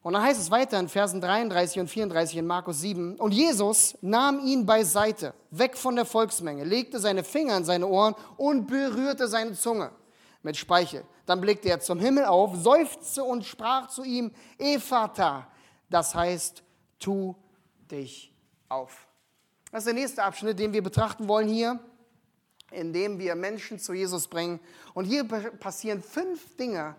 S1: Und dann heißt es weiter in Versen 33 und 34 in Markus 7. Und Jesus nahm ihn beiseite, weg von der Volksmenge, legte seine Finger in seine Ohren und berührte seine Zunge mit Speichel. Dann blickte er zum Himmel auf, seufzte und sprach zu ihm, Ephata, das heißt, tu dich auf. Das ist der nächste Abschnitt, den wir betrachten wollen hier indem wir Menschen zu Jesus bringen. Und hier passieren fünf Dinge,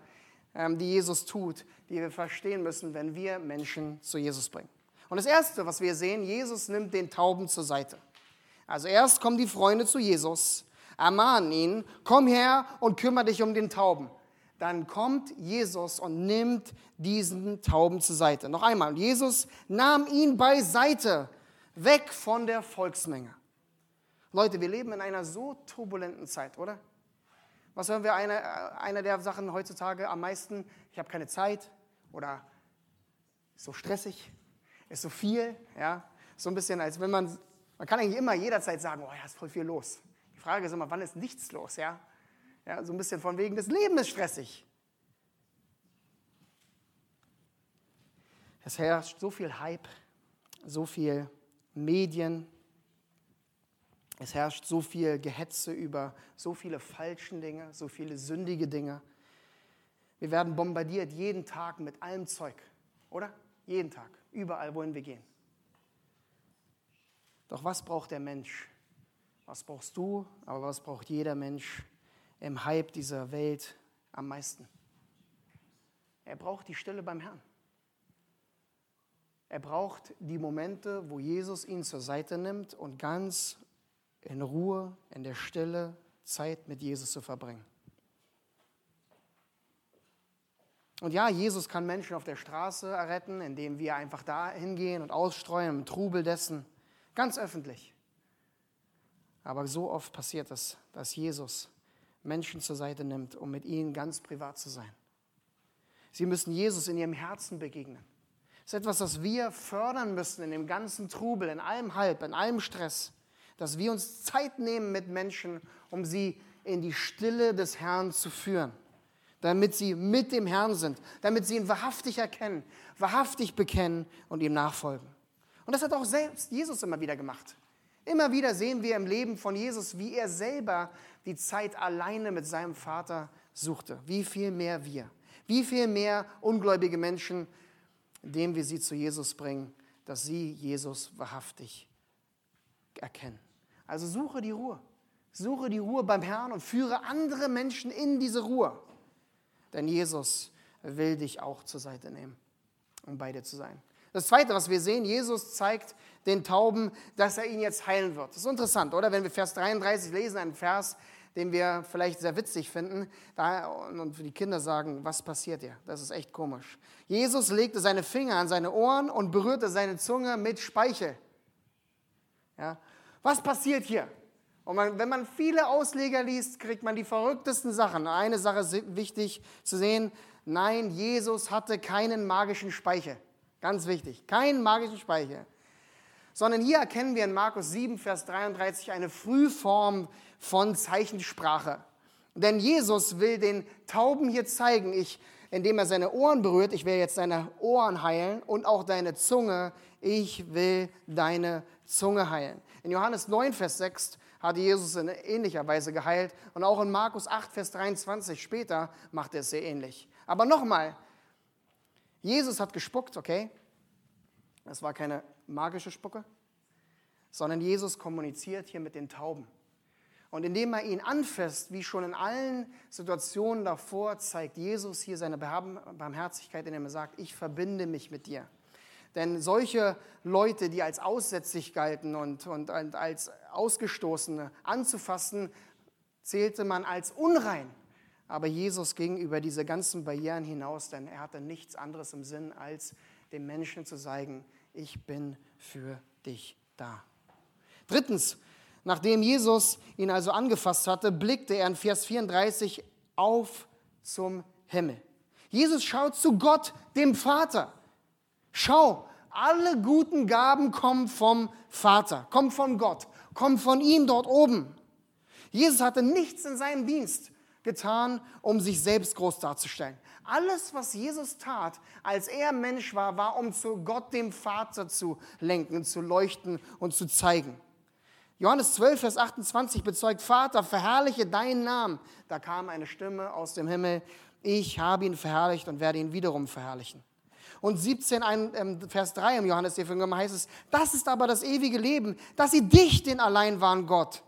S1: ähm, die Jesus tut, die wir verstehen müssen, wenn wir Menschen zu Jesus bringen. Und das Erste, was wir sehen, Jesus nimmt den Tauben zur Seite. Also erst kommen die Freunde zu Jesus, ermahnen ihn, komm her und kümmere dich um den Tauben. Dann kommt Jesus und nimmt diesen Tauben zur Seite. Noch einmal, Jesus nahm ihn beiseite, weg von der Volksmenge. Leute, wir leben in einer so turbulenten Zeit, oder? Was hören wir? Eine, äh, eine der Sachen heutzutage am meisten, ich habe keine Zeit oder so stressig. ist so viel, ja, so ein bisschen, als wenn man, man kann eigentlich immer jederzeit sagen, oh ja, ist voll viel los. Die Frage ist immer, wann ist nichts los, ja? Ja, so ein bisschen von wegen, das Leben ist stressig. Es herrscht so viel Hype, so viel Medien, es herrscht so viel Gehetze über so viele falschen Dinge, so viele sündige Dinge. Wir werden bombardiert jeden Tag mit allem Zeug, oder? Jeden Tag, überall, wohin wir gehen. Doch was braucht der Mensch? Was brauchst du, aber was braucht jeder Mensch im Hype dieser Welt am meisten? Er braucht die Stille beim Herrn. Er braucht die Momente, wo Jesus ihn zur Seite nimmt und ganz in Ruhe, in der Stille Zeit mit Jesus zu verbringen. Und ja, Jesus kann Menschen auf der Straße retten, indem wir einfach da hingehen und ausstreuen im Trubel dessen, ganz öffentlich. Aber so oft passiert es, dass Jesus Menschen zur Seite nimmt, um mit ihnen ganz privat zu sein. Sie müssen Jesus in ihrem Herzen begegnen. Das ist etwas, das wir fördern müssen in dem ganzen Trubel, in allem Halb, in allem Stress dass wir uns Zeit nehmen mit Menschen, um sie in die Stille des Herrn zu führen, damit sie mit dem Herrn sind, damit sie ihn wahrhaftig erkennen, wahrhaftig bekennen und ihm nachfolgen. Und das hat auch selbst Jesus immer wieder gemacht. Immer wieder sehen wir im Leben von Jesus, wie er selber die Zeit alleine mit seinem Vater suchte. Wie viel mehr wir. Wie viel mehr ungläubige Menschen, indem wir sie zu Jesus bringen, dass sie Jesus wahrhaftig erkennen. Also suche die Ruhe. Suche die Ruhe beim Herrn und führe andere Menschen in diese Ruhe. Denn Jesus will dich auch zur Seite nehmen, um bei dir zu sein. Das Zweite, was wir sehen, Jesus zeigt den Tauben, dass er ihn jetzt heilen wird. Das ist interessant, oder? Wenn wir Vers 33 lesen, einen Vers, den wir vielleicht sehr witzig finden, da, und die Kinder sagen, was passiert hier? Das ist echt komisch. Jesus legte seine Finger an seine Ohren und berührte seine Zunge mit Speichel. Ja? Was passiert hier? Und man, wenn man viele Ausleger liest, kriegt man die verrücktesten Sachen. Eine Sache ist wichtig zu sehen. Nein, Jesus hatte keinen magischen Speicher. Ganz wichtig, keinen magischen Speicher. Sondern hier erkennen wir in Markus 7, Vers 33 eine Frühform von Zeichensprache. Denn Jesus will den Tauben hier zeigen, ich, indem er seine Ohren berührt, ich will jetzt deine Ohren heilen und auch deine Zunge, ich will deine Zunge heilen. In Johannes 9, Vers 6 hat Jesus in ähnlicher Weise geheilt und auch in Markus 8, Vers 23 später macht er es sehr ähnlich. Aber nochmal, Jesus hat gespuckt, okay? Das war keine magische Spucke, sondern Jesus kommuniziert hier mit den Tauben. Und indem er ihn anfasst, wie schon in allen Situationen davor, zeigt Jesus hier seine Barmherzigkeit, indem er sagt, ich verbinde mich mit dir. Denn solche Leute, die als aussätzlich galten und, und, als Ausgestoßene anzufassen, zählte man als unrein. Aber Jesus ging über diese ganzen Barrieren hinaus, denn er hatte nichts anderes im Sinn, als den Menschen zu zeigen, ich bin für dich da. Drittens, nachdem Jesus ihn also angefasst hatte, blickte er in Vers 34 auf zum Himmel. Jesus schaut zu Gott, dem Vater. Schau, alle guten Gaben kommen vom Vater, kommen von Gott, kommen von ihm dort oben. Jesus hatte nichts in seinem Dienst getan, um sich selbst groß darzustellen. Alles, was Jesus tat, als er Mensch war, war, um zu Gott, dem Vater, zu lenken, zu leuchten und zu zeigen. Johannes 12, Vers 28 bezeugt, Vater, verherrliche deinen Namen. Da kam eine Stimme aus dem Himmel, ich habe ihn verherrlicht und werde ihn wiederum verherrlichen. Und 17, ähm, Vers 3 im Johannesevangelium heißt es, das ist aber das ewige Leben, dass sie dich, den allein wahren Gott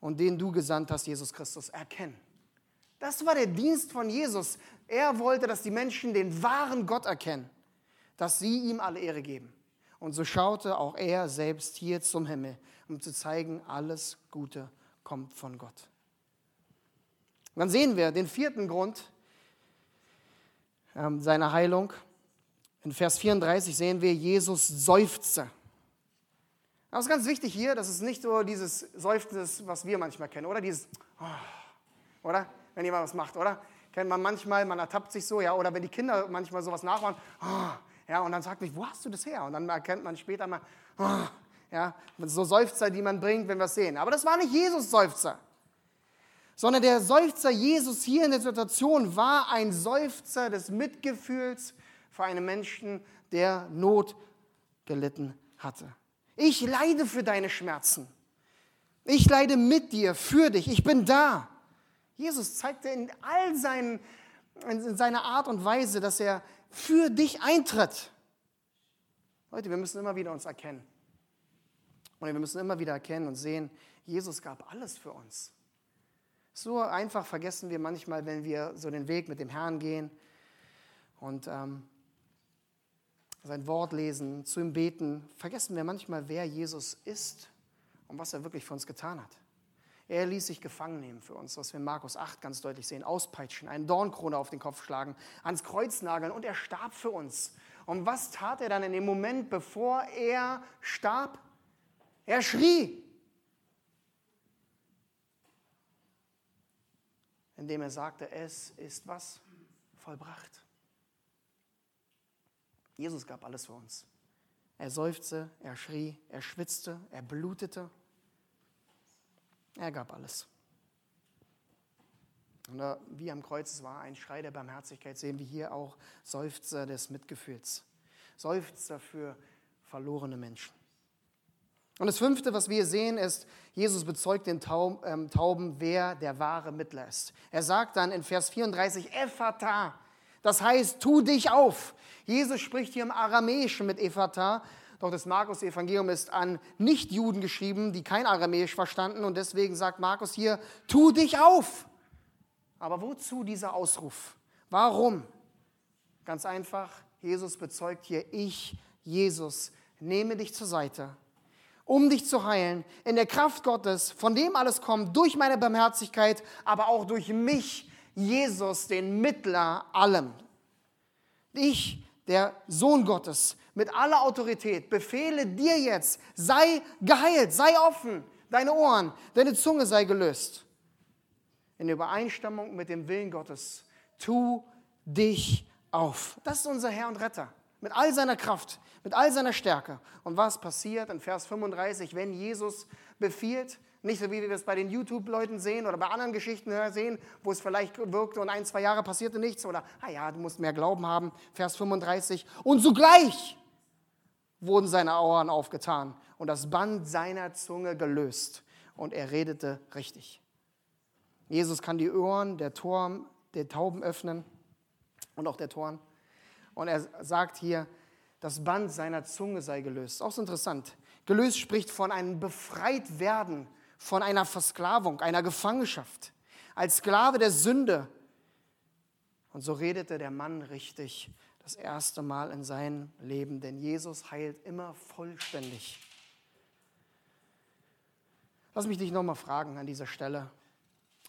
S1: und den du gesandt hast, Jesus Christus, erkennen. Das war der Dienst von Jesus. Er wollte, dass die Menschen den wahren Gott erkennen, dass sie ihm alle Ehre geben. Und so schaute auch er selbst hier zum Himmel, um zu zeigen, alles Gute kommt von Gott. Und dann sehen wir den vierten Grund ähm, seiner Heilung. In Vers 34 sehen wir, Jesus seufzte. Das ist ganz wichtig hier, das ist nicht so dieses Seufzen, was wir manchmal kennen, oder? Dieses, oh, oder? Wenn jemand was macht, oder? Kennt man manchmal, man ertappt sich so, ja, oder wenn die Kinder manchmal sowas nachmachen, oh, Ja, und dann sagt mich, wo hast du das her? Und dann erkennt man später mal, oh, ja, so Seufzer, die man bringt, wenn wir es sehen. Aber das war nicht Jesus Seufzer, sondern der Seufzer Jesus hier in der Situation war ein Seufzer des Mitgefühls für einen Menschen, der Not gelitten hatte. Ich leide für deine Schmerzen. Ich leide mit dir, für dich. Ich bin da. Jesus zeigte in all seinen, in seiner Art und Weise, dass er für dich eintritt. Leute, wir müssen immer wieder uns erkennen. Und wir müssen immer wieder erkennen und sehen, Jesus gab alles für uns. So einfach vergessen wir manchmal, wenn wir so den Weg mit dem Herrn gehen und ähm, sein Wort lesen, zu ihm beten, vergessen wir manchmal, wer Jesus ist und was er wirklich für uns getan hat. Er ließ sich gefangen nehmen für uns, was wir in Markus 8 ganz deutlich sehen. Auspeitschen, eine Dornkrone auf den Kopf schlagen, ans Kreuz nageln und er starb für uns. Und was tat er dann in dem Moment, bevor er starb? Er schrie. Indem er sagte, es ist was? Vollbracht. Jesus gab alles für uns. Er seufzte, er schrie, er schwitzte, er blutete. Er gab alles. Und wie am Kreuz es war, ein Schrei der Barmherzigkeit, sehen wir hier auch Seufzer des Mitgefühls. Seufzer für verlorene Menschen. Und das fünfte, was wir sehen, ist, Jesus bezeugt den ähm, Tauben, wer der wahre Mittler ist. Er sagt dann in Vers 34, Ephata, das heißt, tu dich auf. Jesus spricht hier im Aramäischen mit Ephata, doch das Markus-Evangelium ist an Nichtjuden geschrieben, die kein Aramäisch verstanden und deswegen sagt Markus hier, tu dich auf. Aber wozu dieser Ausruf? Warum? Ganz einfach, Jesus bezeugt hier, ich, Jesus, nehme dich zur Seite, um dich zu heilen, in der Kraft Gottes, von dem alles kommt, durch meine Barmherzigkeit, aber auch durch mich, Jesus, den Mittler allem. Ich, der Sohn Gottes, mit aller Autorität, befehle dir jetzt, sei geheilt, sei offen, deine Ohren, deine Zunge sei gelöst. In Übereinstimmung mit dem Willen Gottes, tu dich auf. Das ist unser Herr und Retter. Mit all seiner Kraft, mit all seiner Stärke. Und was passiert in Vers 35, wenn Jesus befiehlt, nicht so wie wir es bei den YouTube-Leuten sehen oder bei anderen Geschichten sehen, wo es vielleicht wirkte und ein, zwei Jahre passierte nichts oder, ah ja, du musst mehr Glauben haben, Vers 35. Und sogleich wurden seine Ohren aufgetan und das Band seiner Zunge gelöst und er redete richtig. Jesus kann die Ohren der, Tor, der Tauben öffnen und auch der Toren. Und er sagt hier, das Band seiner Zunge sei gelöst. Auch so interessant. Gelöst spricht von einem Befreitwerden von einer Versklavung, einer Gefangenschaft, als Sklave der Sünde. Und so redete der Mann richtig das erste Mal in seinem Leben, denn Jesus heilt immer vollständig. Lass mich dich nochmal fragen an dieser Stelle.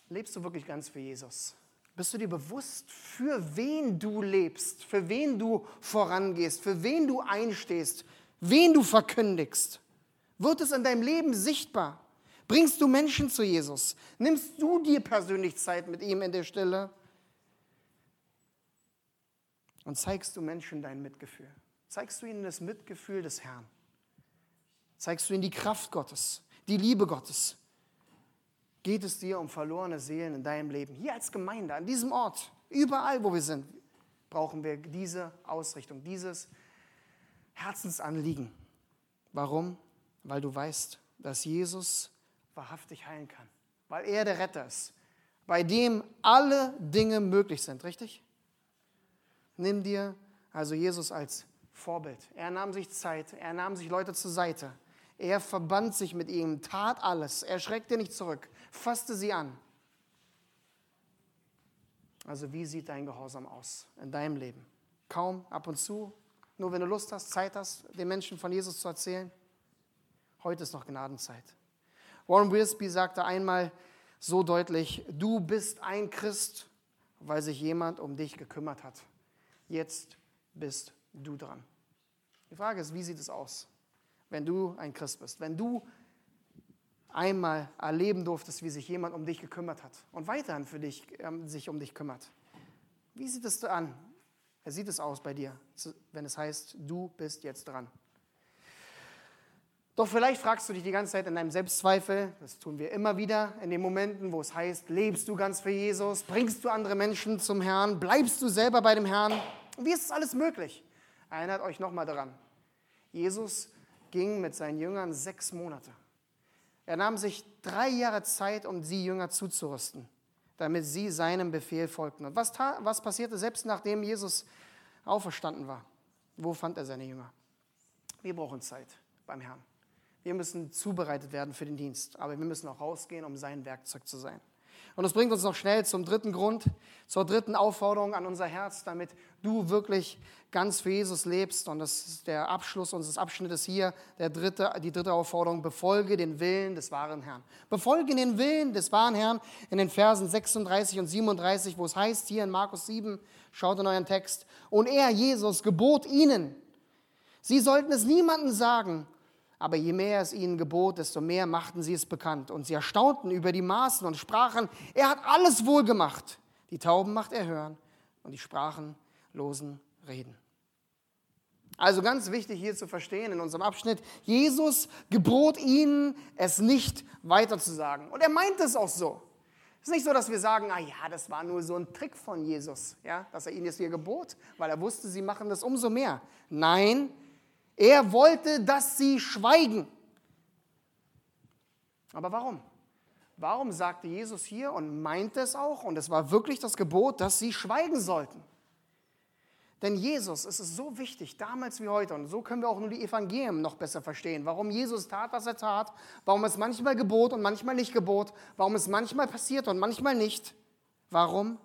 S1: Lebst du wirklich ganz für Jesus? Bist du dir bewusst, für wen du lebst, für wen du vorangehst, für wen du einstehst, wen du verkündigst? Wird es in deinem Leben sichtbar? Bringst du Menschen zu Jesus? Nimmst du dir persönlich Zeit mit ihm in der Stille? Und zeigst du Menschen dein Mitgefühl? Zeigst du ihnen das Mitgefühl des Herrn? Zeigst du ihnen die Kraft Gottes, die Liebe Gottes? Geht es dir um verlorene Seelen in deinem Leben? Hier als Gemeinde, an diesem Ort, überall, wo wir sind, brauchen wir diese Ausrichtung, dieses Herzensanliegen. Warum? Weil du weißt, dass Jesus wahrhaftig heilen kann, weil er der Retter ist, bei dem alle Dinge möglich sind, richtig? Nimm dir also Jesus als Vorbild. Er nahm sich Zeit, er nahm sich Leute zur Seite. Er verband sich mit ihm, tat alles. Er schreckte nicht zurück, fasste sie an. Also wie sieht dein Gehorsam aus in deinem Leben? Kaum, ab und zu, nur wenn du Lust hast, Zeit hast, den Menschen von Jesus zu erzählen. Heute ist noch Gnadenzeit. Warren Wilsby sagte einmal so deutlich, du bist ein Christ, weil sich jemand um dich gekümmert hat. Jetzt bist du dran. Die Frage ist, wie sieht es aus, wenn du ein Christ bist? Wenn du einmal erleben durftest, wie sich jemand um dich gekümmert hat und weiterhin für dich, ähm, sich um dich kümmert. Wie sieht es an? Wie sieht es aus bei dir, wenn es heißt, du bist jetzt dran? Doch vielleicht fragst du dich die ganze Zeit in deinem Selbstzweifel, das tun wir immer wieder in den Momenten, wo es heißt, lebst du ganz für Jesus, bringst du andere Menschen zum Herrn, bleibst du selber bei dem Herrn? Wie ist das alles möglich? Erinnert euch nochmal daran. Jesus ging mit seinen Jüngern sechs Monate. Er nahm sich drei Jahre Zeit, um sie Jünger zuzurüsten, damit sie seinem Befehl folgten. Und was, was passierte selbst nachdem Jesus auferstanden war? Wo fand er seine Jünger? Wir brauchen Zeit beim Herrn. Wir müssen zubereitet werden für den Dienst, aber wir müssen auch rausgehen, um sein Werkzeug zu sein. Und das bringt uns noch schnell zum dritten Grund, zur dritten Aufforderung an unser Herz, damit du wirklich ganz für Jesus lebst. Und das ist der Abschluss unseres Abschnittes hier, der dritte, die dritte Aufforderung, befolge den Willen des wahren Herrn. Befolge den Willen des wahren Herrn in den Versen 36 und 37, wo es heißt, hier in Markus 7, schaut in euren Text, und er, Jesus, gebot ihnen, sie sollten es niemandem sagen, aber je mehr es ihnen gebot, desto mehr machten sie es bekannt. Und sie erstaunten über die Maßen und sprachen, er hat alles wohl gemacht. Die Tauben macht er hören und die Sprachenlosen reden. Also ganz wichtig hier zu verstehen in unserem Abschnitt, Jesus gebot ihnen, es nicht weiterzusagen. Und er meint es auch so. Es ist nicht so, dass wir sagen, ah ja, das war nur so ein Trick von Jesus, ja, dass er ihnen jetzt hier gebot, weil er wusste, sie machen das umso mehr. Nein, er wollte, dass sie schweigen. Aber warum? Warum sagte Jesus hier und meinte es auch, und es war wirklich das Gebot, dass sie schweigen sollten? Denn Jesus, es ist so wichtig, damals wie heute, und so können wir auch nur die Evangelien noch besser verstehen, warum Jesus tat, was er tat, warum es manchmal gebot und manchmal nicht gebot, warum es manchmal passiert und manchmal nicht. Warum?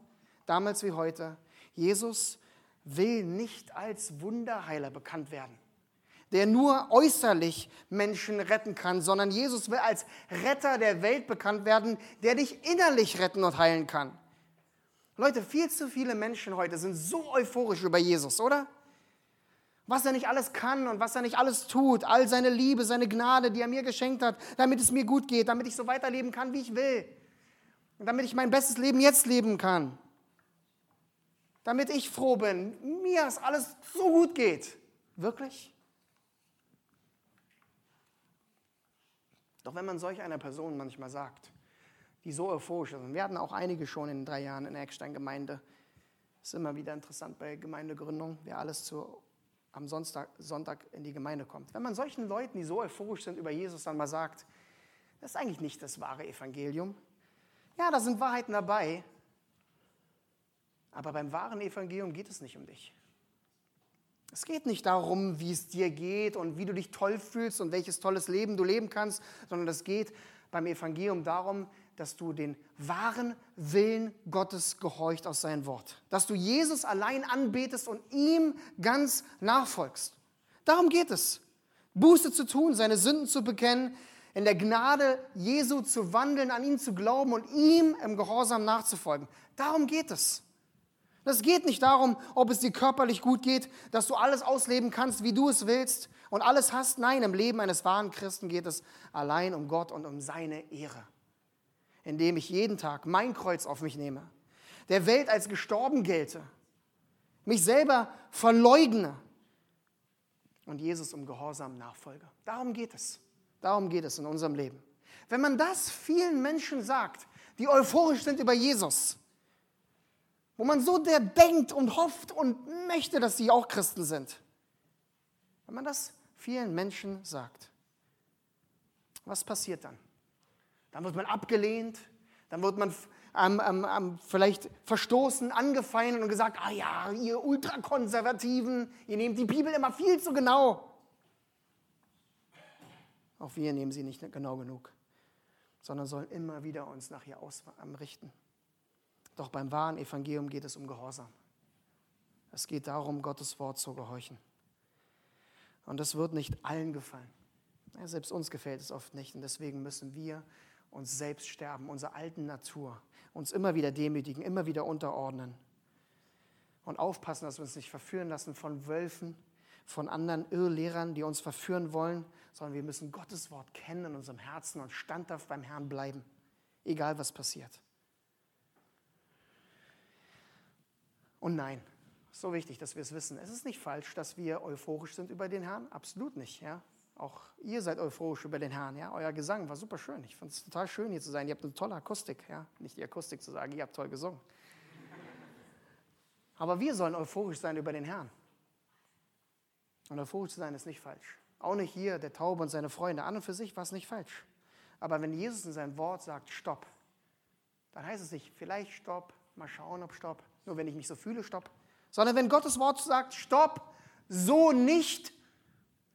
S1: Damals wie heute. Jesus will nicht als Wunderheiler bekannt werden der nur äußerlich Menschen retten kann, sondern Jesus will als Retter der Welt bekannt werden, der dich innerlich retten und heilen kann. Leute, viel zu viele Menschen heute sind so euphorisch über Jesus, oder? Was er nicht alles kann und was er nicht alles tut, all seine Liebe, seine Gnade, die er mir geschenkt hat, damit es mir gut geht, damit ich so weiterleben kann, wie ich will. Und damit ich mein bestes Leben jetzt leben kann. Damit ich froh bin, mir es alles so gut geht. Wirklich? Doch wenn man solch einer Person manchmal sagt, die so euphorisch ist, und wir hatten auch einige schon in drei Jahren in der Eckstein-Gemeinde, ist immer wieder interessant bei Gemeindegründung, wer alles zu, am Sonntag, Sonntag in die Gemeinde kommt. Wenn man solchen Leuten, die so euphorisch sind über Jesus, dann mal sagt, das ist eigentlich nicht das wahre Evangelium. Ja, da sind Wahrheiten dabei, aber beim wahren Evangelium geht es nicht um dich. Es geht nicht darum, wie es dir geht und wie du dich toll fühlst und welches tolles Leben du leben kannst, sondern es geht beim Evangelium darum, dass du den wahren Willen Gottes gehorcht aus seinem Wort. Dass du Jesus allein anbetest und ihm ganz nachfolgst. Darum geht es. Buße zu tun, seine Sünden zu bekennen, in der Gnade Jesu zu wandeln, an ihn zu glauben und ihm im Gehorsam nachzufolgen. Darum geht es. Es geht nicht darum, ob es dir körperlich gut geht, dass du alles ausleben kannst, wie du es willst und alles hast. Nein, im Leben eines wahren Christen geht es allein um Gott und um seine Ehre. Indem ich jeden Tag mein Kreuz auf mich nehme, der Welt als gestorben gelte, mich selber verleugne und Jesus um Gehorsam nachfolge. Darum geht es. Darum geht es in unserem Leben. Wenn man das vielen Menschen sagt, die euphorisch sind über Jesus, wo man so der denkt und hofft und möchte, dass sie auch Christen sind. Wenn man das vielen Menschen sagt, was passiert dann? Dann wird man abgelehnt, dann wird man ähm, ähm, vielleicht verstoßen, angefeindet und gesagt, ah ja, ihr Ultrakonservativen, ihr nehmt die Bibel immer viel zu genau. Auch wir nehmen sie nicht genau genug, sondern sollen immer wieder uns nach ihr ausrichten. Doch beim wahren Evangelium geht es um Gehorsam. Es geht darum, Gottes Wort zu gehorchen. Und das wird nicht allen gefallen. Ja, selbst uns gefällt es oft nicht. Und deswegen müssen wir uns selbst sterben, unserer alten Natur, uns immer wieder demütigen, immer wieder unterordnen. Und aufpassen, dass wir uns nicht verführen lassen von Wölfen, von anderen Irrlehrern, die uns verführen wollen, sondern wir müssen Gottes Wort kennen in unserem Herzen und standhaft beim Herrn bleiben, egal was passiert. Und nein, So wichtig, dass wir es wissen. Es ist nicht falsch, dass wir euphorisch sind über den Herrn. Absolut nicht. Ja? Auch ihr seid euphorisch über den Herrn. Ja? Euer Gesang war super schön. Ich fand es total schön, hier zu sein. Ihr habt eine tolle Akustik. Ja? Nicht die Akustik zu sagen, ihr habt toll gesungen. Aber wir sollen euphorisch sein über den Herrn. Und euphorisch zu sein ist nicht falsch. Auch nicht hier, der Taube und seine Freunde. An und für sich war es nicht falsch. Aber wenn Jesus in seinem Wort sagt, stopp, dann heißt es nicht, vielleicht stopp, mal schauen, ob stopp, nur wenn ich mich so fühle, stopp. Sondern wenn Gottes Wort sagt, stopp, so nicht,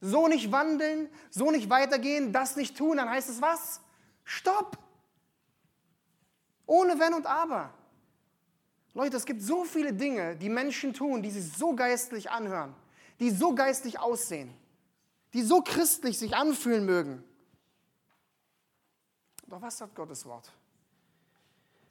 S1: so nicht wandeln, so nicht weitergehen, das nicht tun, dann heißt es was? Stopp. Ohne Wenn und Aber. Leute, es gibt so viele Dinge, die Menschen tun, die sich so geistlich anhören, die so geistlich aussehen, die so christlich sich anfühlen mögen. Doch was sagt Gottes Wort?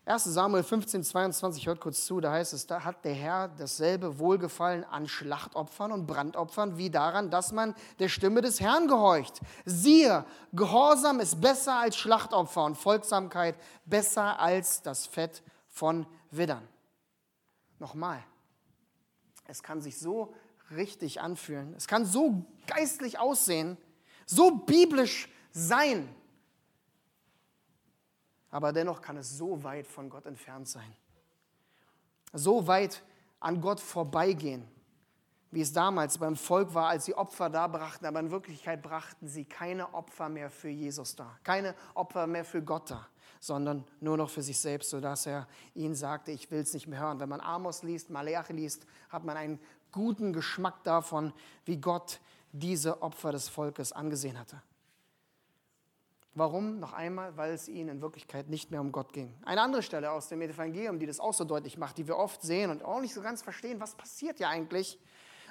S1: 1 Samuel 15, 22, hört kurz zu, da heißt es, da hat der Herr dasselbe Wohlgefallen an Schlachtopfern und Brandopfern wie daran, dass man der Stimme des Herrn gehorcht. Siehe, Gehorsam ist besser als Schlachtopfer und Folgsamkeit besser als das Fett von Widdern. Nochmal, es kann sich so richtig anfühlen, es kann so geistlich aussehen, so biblisch sein aber dennoch kann es so weit von Gott entfernt sein. So weit an Gott vorbeigehen, wie es damals beim Volk war, als sie Opfer da brachten, aber in Wirklichkeit brachten sie keine Opfer mehr für Jesus da, keine Opfer mehr für Gott da, sondern nur noch für sich selbst, sodass er ihnen sagte, ich will es nicht mehr hören. Wenn man Amos liest, Maleachi liest, hat man einen guten Geschmack davon, wie Gott diese Opfer des Volkes angesehen hatte. Warum? Noch einmal, weil es ihnen in Wirklichkeit nicht mehr um Gott ging. Eine andere Stelle aus dem Evangelium, die das auch so deutlich macht, die wir oft sehen und auch nicht so ganz verstehen, was passiert ja eigentlich,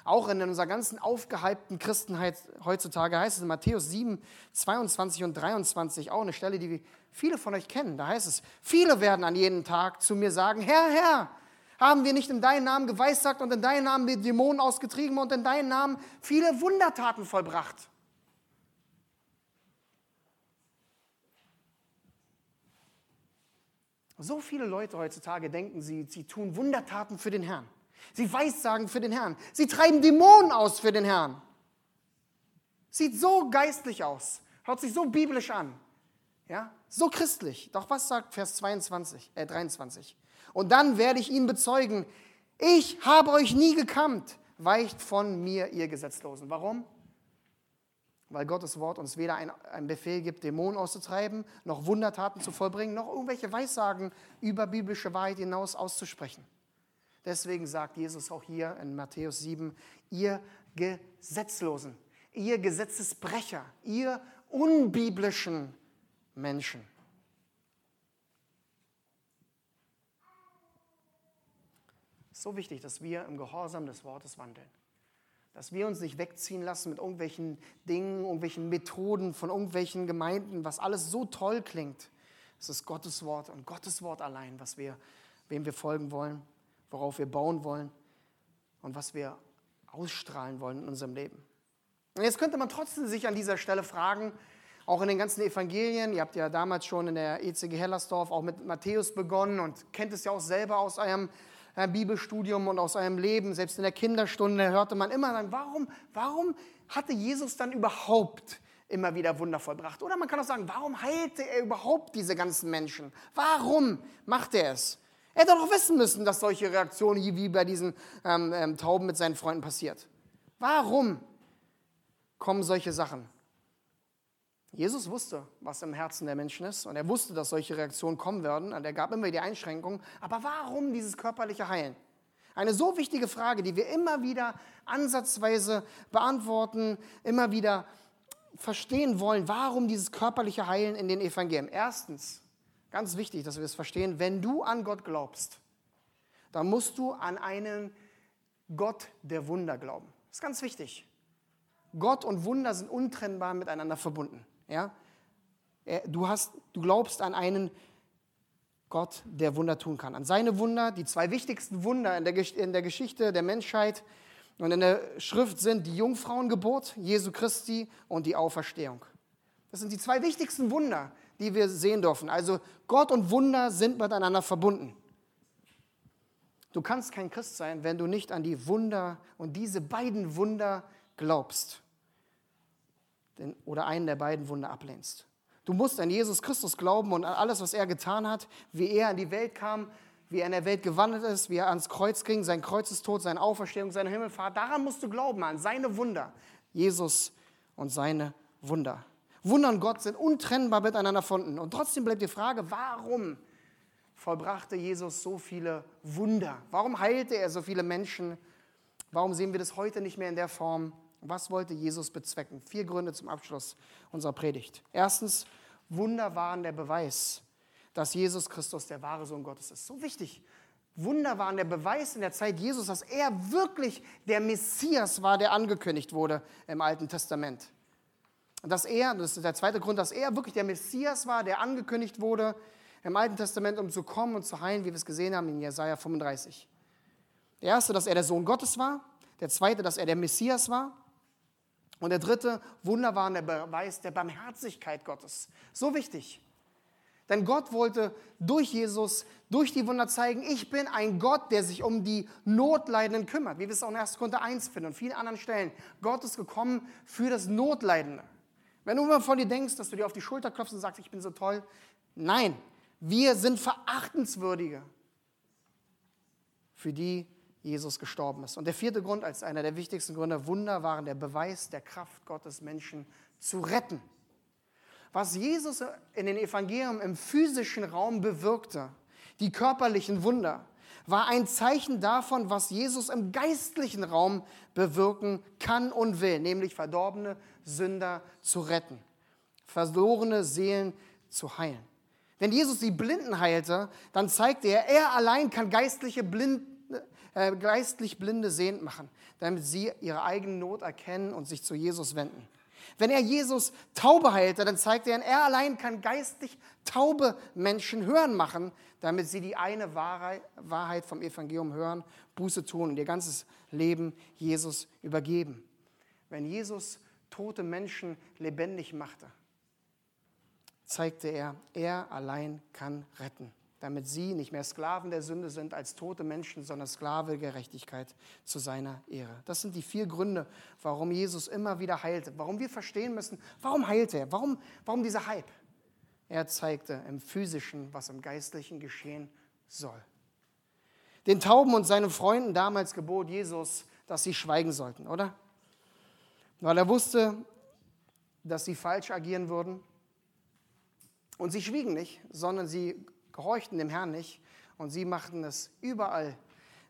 S1: auch in unserer ganzen aufgehypten Christenheit heutzutage heißt es in Matthäus 7, 22 und 23, auch eine Stelle, die viele von euch kennen. Da heißt es, viele werden an jedem Tag zu mir sagen, Herr, Herr, haben wir nicht in deinem Namen geweissagt und in deinem Namen die Dämonen ausgetrieben und in deinem Namen viele Wundertaten vollbracht? So viele Leute heutzutage denken, sie, sie tun Wundertaten für den Herrn. Sie weissagen für den Herrn. Sie treiben Dämonen aus für den Herrn. Sieht so geistlich aus. Hört sich so biblisch an. Ja? So christlich. Doch was sagt Vers 22, äh 23? Und dann werde ich ihnen bezeugen, ich habe euch nie gekannt. Weicht von mir, ihr Gesetzlosen. Warum? Weil Gottes Wort uns weder einen Befehl gibt, Dämonen auszutreiben, noch Wundertaten zu vollbringen, noch irgendwelche Weissagen über biblische Wahrheit hinaus auszusprechen. Deswegen sagt Jesus auch hier in Matthäus 7, ihr Gesetzlosen, ihr Gesetzesbrecher, ihr unbiblischen Menschen. So wichtig, dass wir im Gehorsam des Wortes wandeln. Dass wir uns nicht wegziehen lassen mit irgendwelchen Dingen, irgendwelchen Methoden von irgendwelchen Gemeinden, was alles so toll klingt. Es ist Gottes Wort und Gottes Wort allein, was wir, wem wir folgen wollen, worauf wir bauen wollen und was wir ausstrahlen wollen in unserem Leben. Und jetzt könnte man trotzdem sich an dieser Stelle fragen, auch in den ganzen Evangelien, ihr habt ja damals schon in der ECG Hellersdorf auch mit Matthäus begonnen und kennt es ja auch selber aus eurem Bibelstudium und aus eurem Leben, selbst in der Kinderstunde hörte man immer dann, warum, warum hatte Jesus dann überhaupt immer wieder Wunder vollbracht? Oder man kann auch sagen, warum heilte er überhaupt diese ganzen Menschen? Warum macht er es? Er hätte doch wissen müssen, dass solche Reaktionen wie bei diesen ähm, ähm, Tauben mit seinen Freunden passiert. Warum kommen solche Sachen? Jesus wusste, was im Herzen der Menschen ist und er wusste, dass solche Reaktionen kommen werden und er gab immer die Einschränkungen. Aber warum dieses körperliche Heilen? Eine so wichtige Frage, die wir immer wieder ansatzweise beantworten, immer wieder verstehen wollen, warum dieses körperliche Heilen in den Evangelien. Erstens, ganz wichtig, dass wir es verstehen, wenn du an Gott glaubst, dann musst du an einen Gott der Wunder glauben. Das ist ganz wichtig. Gott und Wunder sind untrennbar miteinander verbunden. Ja? Du, hast, du glaubst an einen Gott, der Wunder tun kann. An seine Wunder, die zwei wichtigsten Wunder in der, in der Geschichte der Menschheit und in der Schrift sind die Jungfrauengeburt Jesu Christi und die Auferstehung. Das sind die zwei wichtigsten Wunder, die wir sehen dürfen. Also Gott und Wunder sind miteinander verbunden. Du kannst kein Christ sein, wenn du nicht an die Wunder und diese beiden Wunder glaubst. Oder einen der beiden Wunder ablehnst. Du musst an Jesus Christus glauben und an alles, was er getan hat, wie er in die Welt kam, wie er in der Welt gewandelt ist, wie er ans Kreuz ging, sein Kreuzestod, seine Auferstehung, seine Himmelfahrt. Daran musst du glauben, an seine Wunder. Jesus und seine Wunder. Wunder und Gott sind untrennbar miteinander verbunden. Und trotzdem bleibt die Frage, warum vollbrachte Jesus so viele Wunder? Warum heilte er so viele Menschen? Warum sehen wir das heute nicht mehr in der Form? Was wollte Jesus bezwecken? Vier Gründe zum Abschluss unserer Predigt. Erstens, Wunder waren der Beweis, dass Jesus Christus der wahre Sohn Gottes ist. So wichtig. Wunder waren der Beweis in der Zeit Jesus, dass er wirklich der Messias war, der angekündigt wurde im Alten Testament. Dass er, das ist der zweite Grund, dass er wirklich der Messias war, der angekündigt wurde im Alten Testament, um zu kommen und zu heilen, wie wir es gesehen haben in Jesaja 35. Der erste, dass er der Sohn Gottes war. Der zweite, dass er der Messias war. Und der dritte, Wunder waren der Beweis der Barmherzigkeit Gottes. So wichtig. Denn Gott wollte durch Jesus, durch die Wunder zeigen, ich bin ein Gott, der sich um die Notleidenden kümmert. Wie wir es auch in 1. Korinther 1 finden und vielen anderen Stellen. Gott ist gekommen für das Notleidende. Wenn du immer von dir denkst, dass du dir auf die Schulter klopfst und sagst, ich bin so toll. Nein, wir sind Verachtenswürdige, für die Jesus gestorben ist. Und der vierte Grund, als einer der wichtigsten Gründe, Wunder waren der Beweis der Kraft Gottes, Menschen zu retten. Was Jesus in den Evangelien im physischen Raum bewirkte, die körperlichen Wunder, war ein Zeichen davon, was Jesus im geistlichen Raum bewirken kann und will, nämlich verdorbene Sünder zu retten, verlorene Seelen zu heilen. Wenn Jesus die Blinden heilte, dann zeigte er, er allein kann geistliche Blind, äh, geistlich Blinde sehend machen, damit sie ihre eigene Not erkennen und sich zu Jesus wenden. Wenn er Jesus Taube heilte, dann zeigte er, er allein kann geistlich taube Menschen hören machen, damit sie die eine Wahrheit vom Evangelium hören, Buße tun und ihr ganzes Leben Jesus übergeben. Wenn Jesus tote Menschen lebendig machte, zeigte er, er allein kann retten, damit sie nicht mehr Sklaven der Sünde sind als tote Menschen, sondern Sklave Gerechtigkeit zu seiner Ehre. Das sind die vier Gründe, warum Jesus immer wieder heilte, warum wir verstehen müssen, warum heilte er, warum, warum dieser Hype. Er zeigte im physischen, was im geistlichen geschehen soll. Den Tauben und seinen Freunden damals gebot Jesus, dass sie schweigen sollten, oder? Weil er wusste, dass sie falsch agieren würden und sie schwiegen nicht, sondern sie gehorchten dem Herrn nicht und sie machten es überall,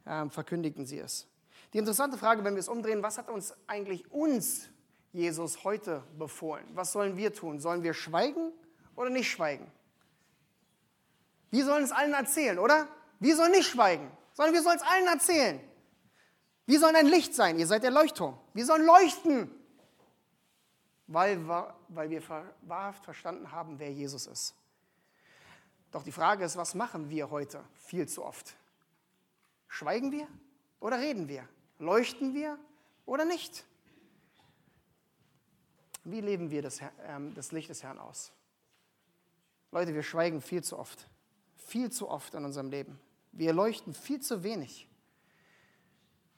S1: äh, verkündigten sie es. Die interessante Frage, wenn wir es umdrehen, was hat uns eigentlich uns Jesus heute befohlen? Was sollen wir tun? Sollen wir schweigen oder nicht schweigen? Wir sollen es allen erzählen, oder? Wir sollen nicht schweigen, sondern wir sollen es allen erzählen. Wir sollen ein Licht sein, ihr seid der Leuchtturm. Wir sollen leuchten weil, weil wir wahrhaft verstanden haben, wer Jesus ist. Doch die Frage ist, was machen wir heute viel zu oft? Schweigen wir oder reden wir? Leuchten wir oder nicht? Wie leben wir das, ähm, das Licht des Herrn aus? Leute, wir schweigen viel zu oft. Viel zu oft in unserem Leben. Wir leuchten viel zu wenig.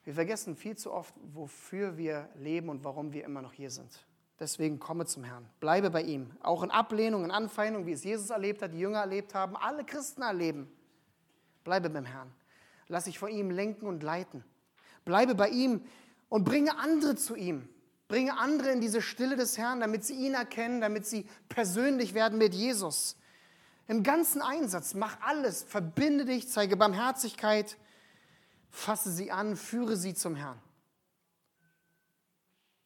S1: Wir vergessen viel zu oft, wofür wir leben und warum wir immer noch hier sind. Deswegen komme zum Herrn. Bleibe bei ihm. Auch in Ablehnung, in Anfeindung, wie es Jesus erlebt hat, die Jünger erlebt haben, alle Christen erleben. Bleibe beim Herrn. Lass dich von ihm lenken und leiten. Bleibe bei ihm und bringe andere zu ihm. Bringe andere in diese Stille des Herrn, damit sie ihn erkennen, damit sie persönlich werden mit Jesus. Im ganzen Einsatz, mach alles, verbinde dich, zeige Barmherzigkeit, fasse sie an, führe sie zum Herrn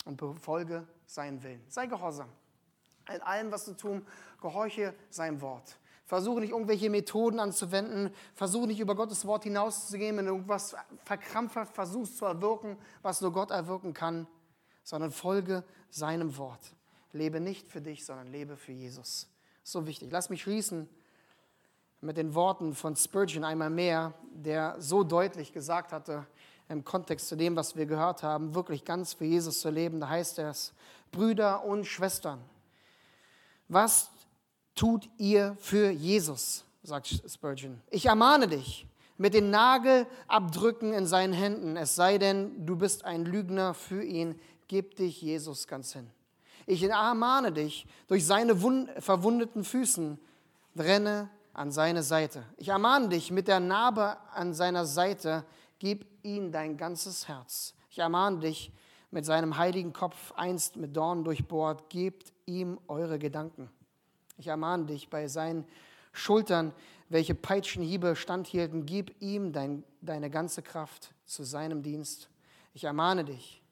S1: und befolge seinen Willen. Sei gehorsam. In allem, was du tun, gehorche sein Wort. Versuche nicht irgendwelche Methoden anzuwenden. Versuche nicht über Gottes Wort hinauszugehen, wenn du irgendwas verkrampft versuchst zu erwirken, was nur Gott erwirken kann, sondern folge seinem Wort. Lebe nicht für dich, sondern lebe für Jesus. So wichtig. Lass mich schließen mit den Worten von Spurgeon einmal mehr, der so deutlich gesagt hatte, im Kontext zu dem, was wir gehört haben, wirklich ganz für Jesus zu leben. Da heißt es, Brüder und Schwestern, was tut ihr für Jesus? sagt Spurgeon. Ich ermahne dich, mit den Nagelabdrücken in seinen Händen. Es sei denn, du bist ein Lügner für ihn, gib dich Jesus ganz hin. Ich ermahne dich, durch seine verwundeten Füßen renne an seine Seite. Ich ermahne dich mit der Narbe an seiner Seite, gib ihm dein ganzes Herz. Ich ermahne dich mit seinem heiligen Kopf einst mit Dornen durchbohrt, gebt ihm eure Gedanken. Ich ermahne dich bei seinen Schultern, welche Peitschenhiebe standhielten, gib ihm dein, deine ganze Kraft zu seinem Dienst. Ich ermahne dich,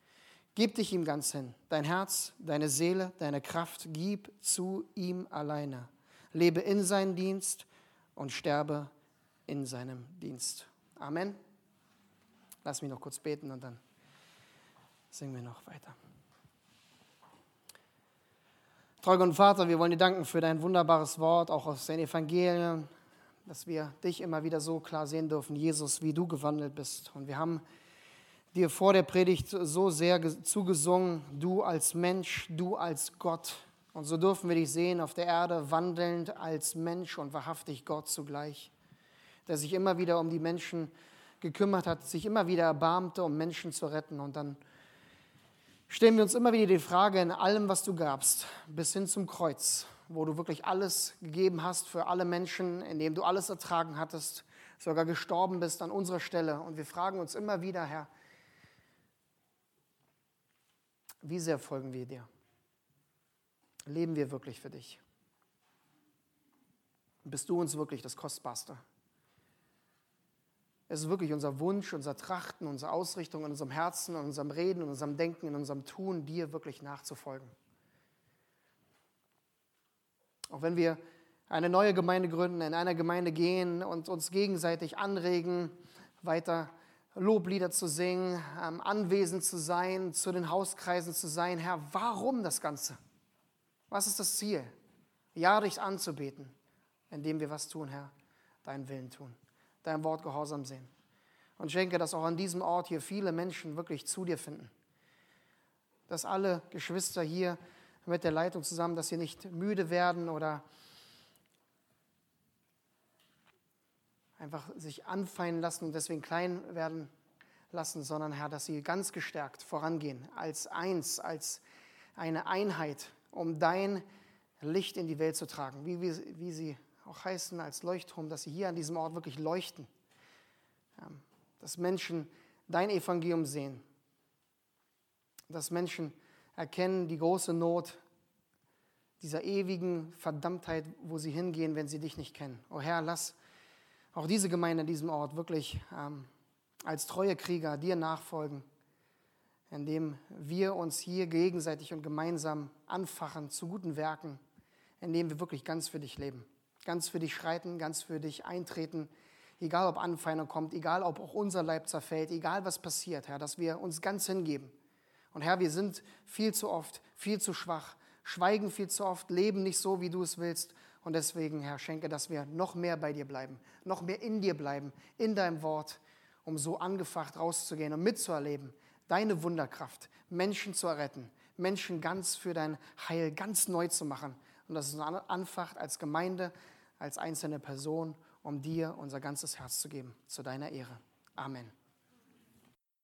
S1: gib dich ihm ganz hin, dein Herz, deine Seele, deine Kraft, gib zu ihm alleine. Lebe in seinem Dienst und sterbe in seinem Dienst. Amen. Lass mich noch kurz beten und dann singen wir noch weiter. Treuer und Vater, wir wollen dir danken für dein wunderbares Wort, auch aus den Evangelien, dass wir dich immer wieder so klar sehen dürfen, Jesus, wie du gewandelt bist. Und wir haben dir vor der Predigt so sehr zugesungen, du als Mensch, du als Gott. Und so dürfen wir dich sehen auf der Erde, wandelnd als Mensch und wahrhaftig Gott zugleich, der sich immer wieder um die Menschen gekümmert hat, sich immer wieder erbarmte, um Menschen zu retten. Und dann stellen wir uns immer wieder die Frage in allem, was du gabst, bis hin zum Kreuz, wo du wirklich alles gegeben hast für alle Menschen, in dem du alles ertragen hattest, sogar gestorben bist an unserer Stelle. Und wir fragen uns immer wieder, Herr, wie sehr folgen wir dir? Leben wir wirklich für dich? Bist du uns wirklich das Kostbarste? Es ist wirklich unser Wunsch, unser Trachten, unsere Ausrichtung in unserem Herzen, in unserem Reden, in unserem Denken, in unserem Tun, dir wirklich nachzufolgen. Auch wenn wir eine neue Gemeinde gründen, in einer Gemeinde gehen und uns gegenseitig anregen, weiter Loblieder zu singen, anwesend zu sein, zu den Hauskreisen zu sein. Herr, warum das Ganze? Was ist das Ziel? Ja, dich anzubeten, indem wir was tun, Herr, deinen Willen tun deinem Wort gehorsam sehen. Und schenke, dass auch an diesem Ort hier viele Menschen wirklich zu dir finden. Dass alle Geschwister hier mit der Leitung zusammen, dass sie nicht müde werden oder einfach sich anfeinden lassen und deswegen klein werden lassen, sondern Herr, dass sie ganz gestärkt vorangehen, als eins, als eine Einheit, um dein Licht in die Welt zu tragen, wie, wie, wie sie auch heißen als Leuchtturm, dass sie hier an diesem Ort wirklich leuchten. Dass Menschen dein Evangelium sehen. Dass Menschen erkennen die große Not dieser ewigen Verdammtheit, wo sie hingehen, wenn sie dich nicht kennen. O Herr, lass auch diese Gemeinde an diesem Ort wirklich ähm, als treue Krieger dir nachfolgen, indem wir uns hier gegenseitig und gemeinsam anfachen zu guten Werken, indem wir wirklich ganz für dich leben ganz für dich schreiten, ganz für dich eintreten, egal ob Anfeindung kommt, egal ob auch unser Leib zerfällt, egal was passiert, Herr, dass wir uns ganz hingeben. Und Herr, wir sind viel zu oft, viel zu schwach, schweigen viel zu oft, leben nicht so, wie du es willst. Und deswegen, Herr, schenke, dass wir noch mehr bei dir bleiben, noch mehr in dir bleiben, in deinem Wort, um so angefacht rauszugehen und mitzuerleben, deine Wunderkraft, Menschen zu erretten, Menschen ganz für dein Heil ganz neu zu machen. Und dass es anfacht als Gemeinde, als einzelne Person, um dir unser ganzes Herz zu geben, zu deiner Ehre. Amen.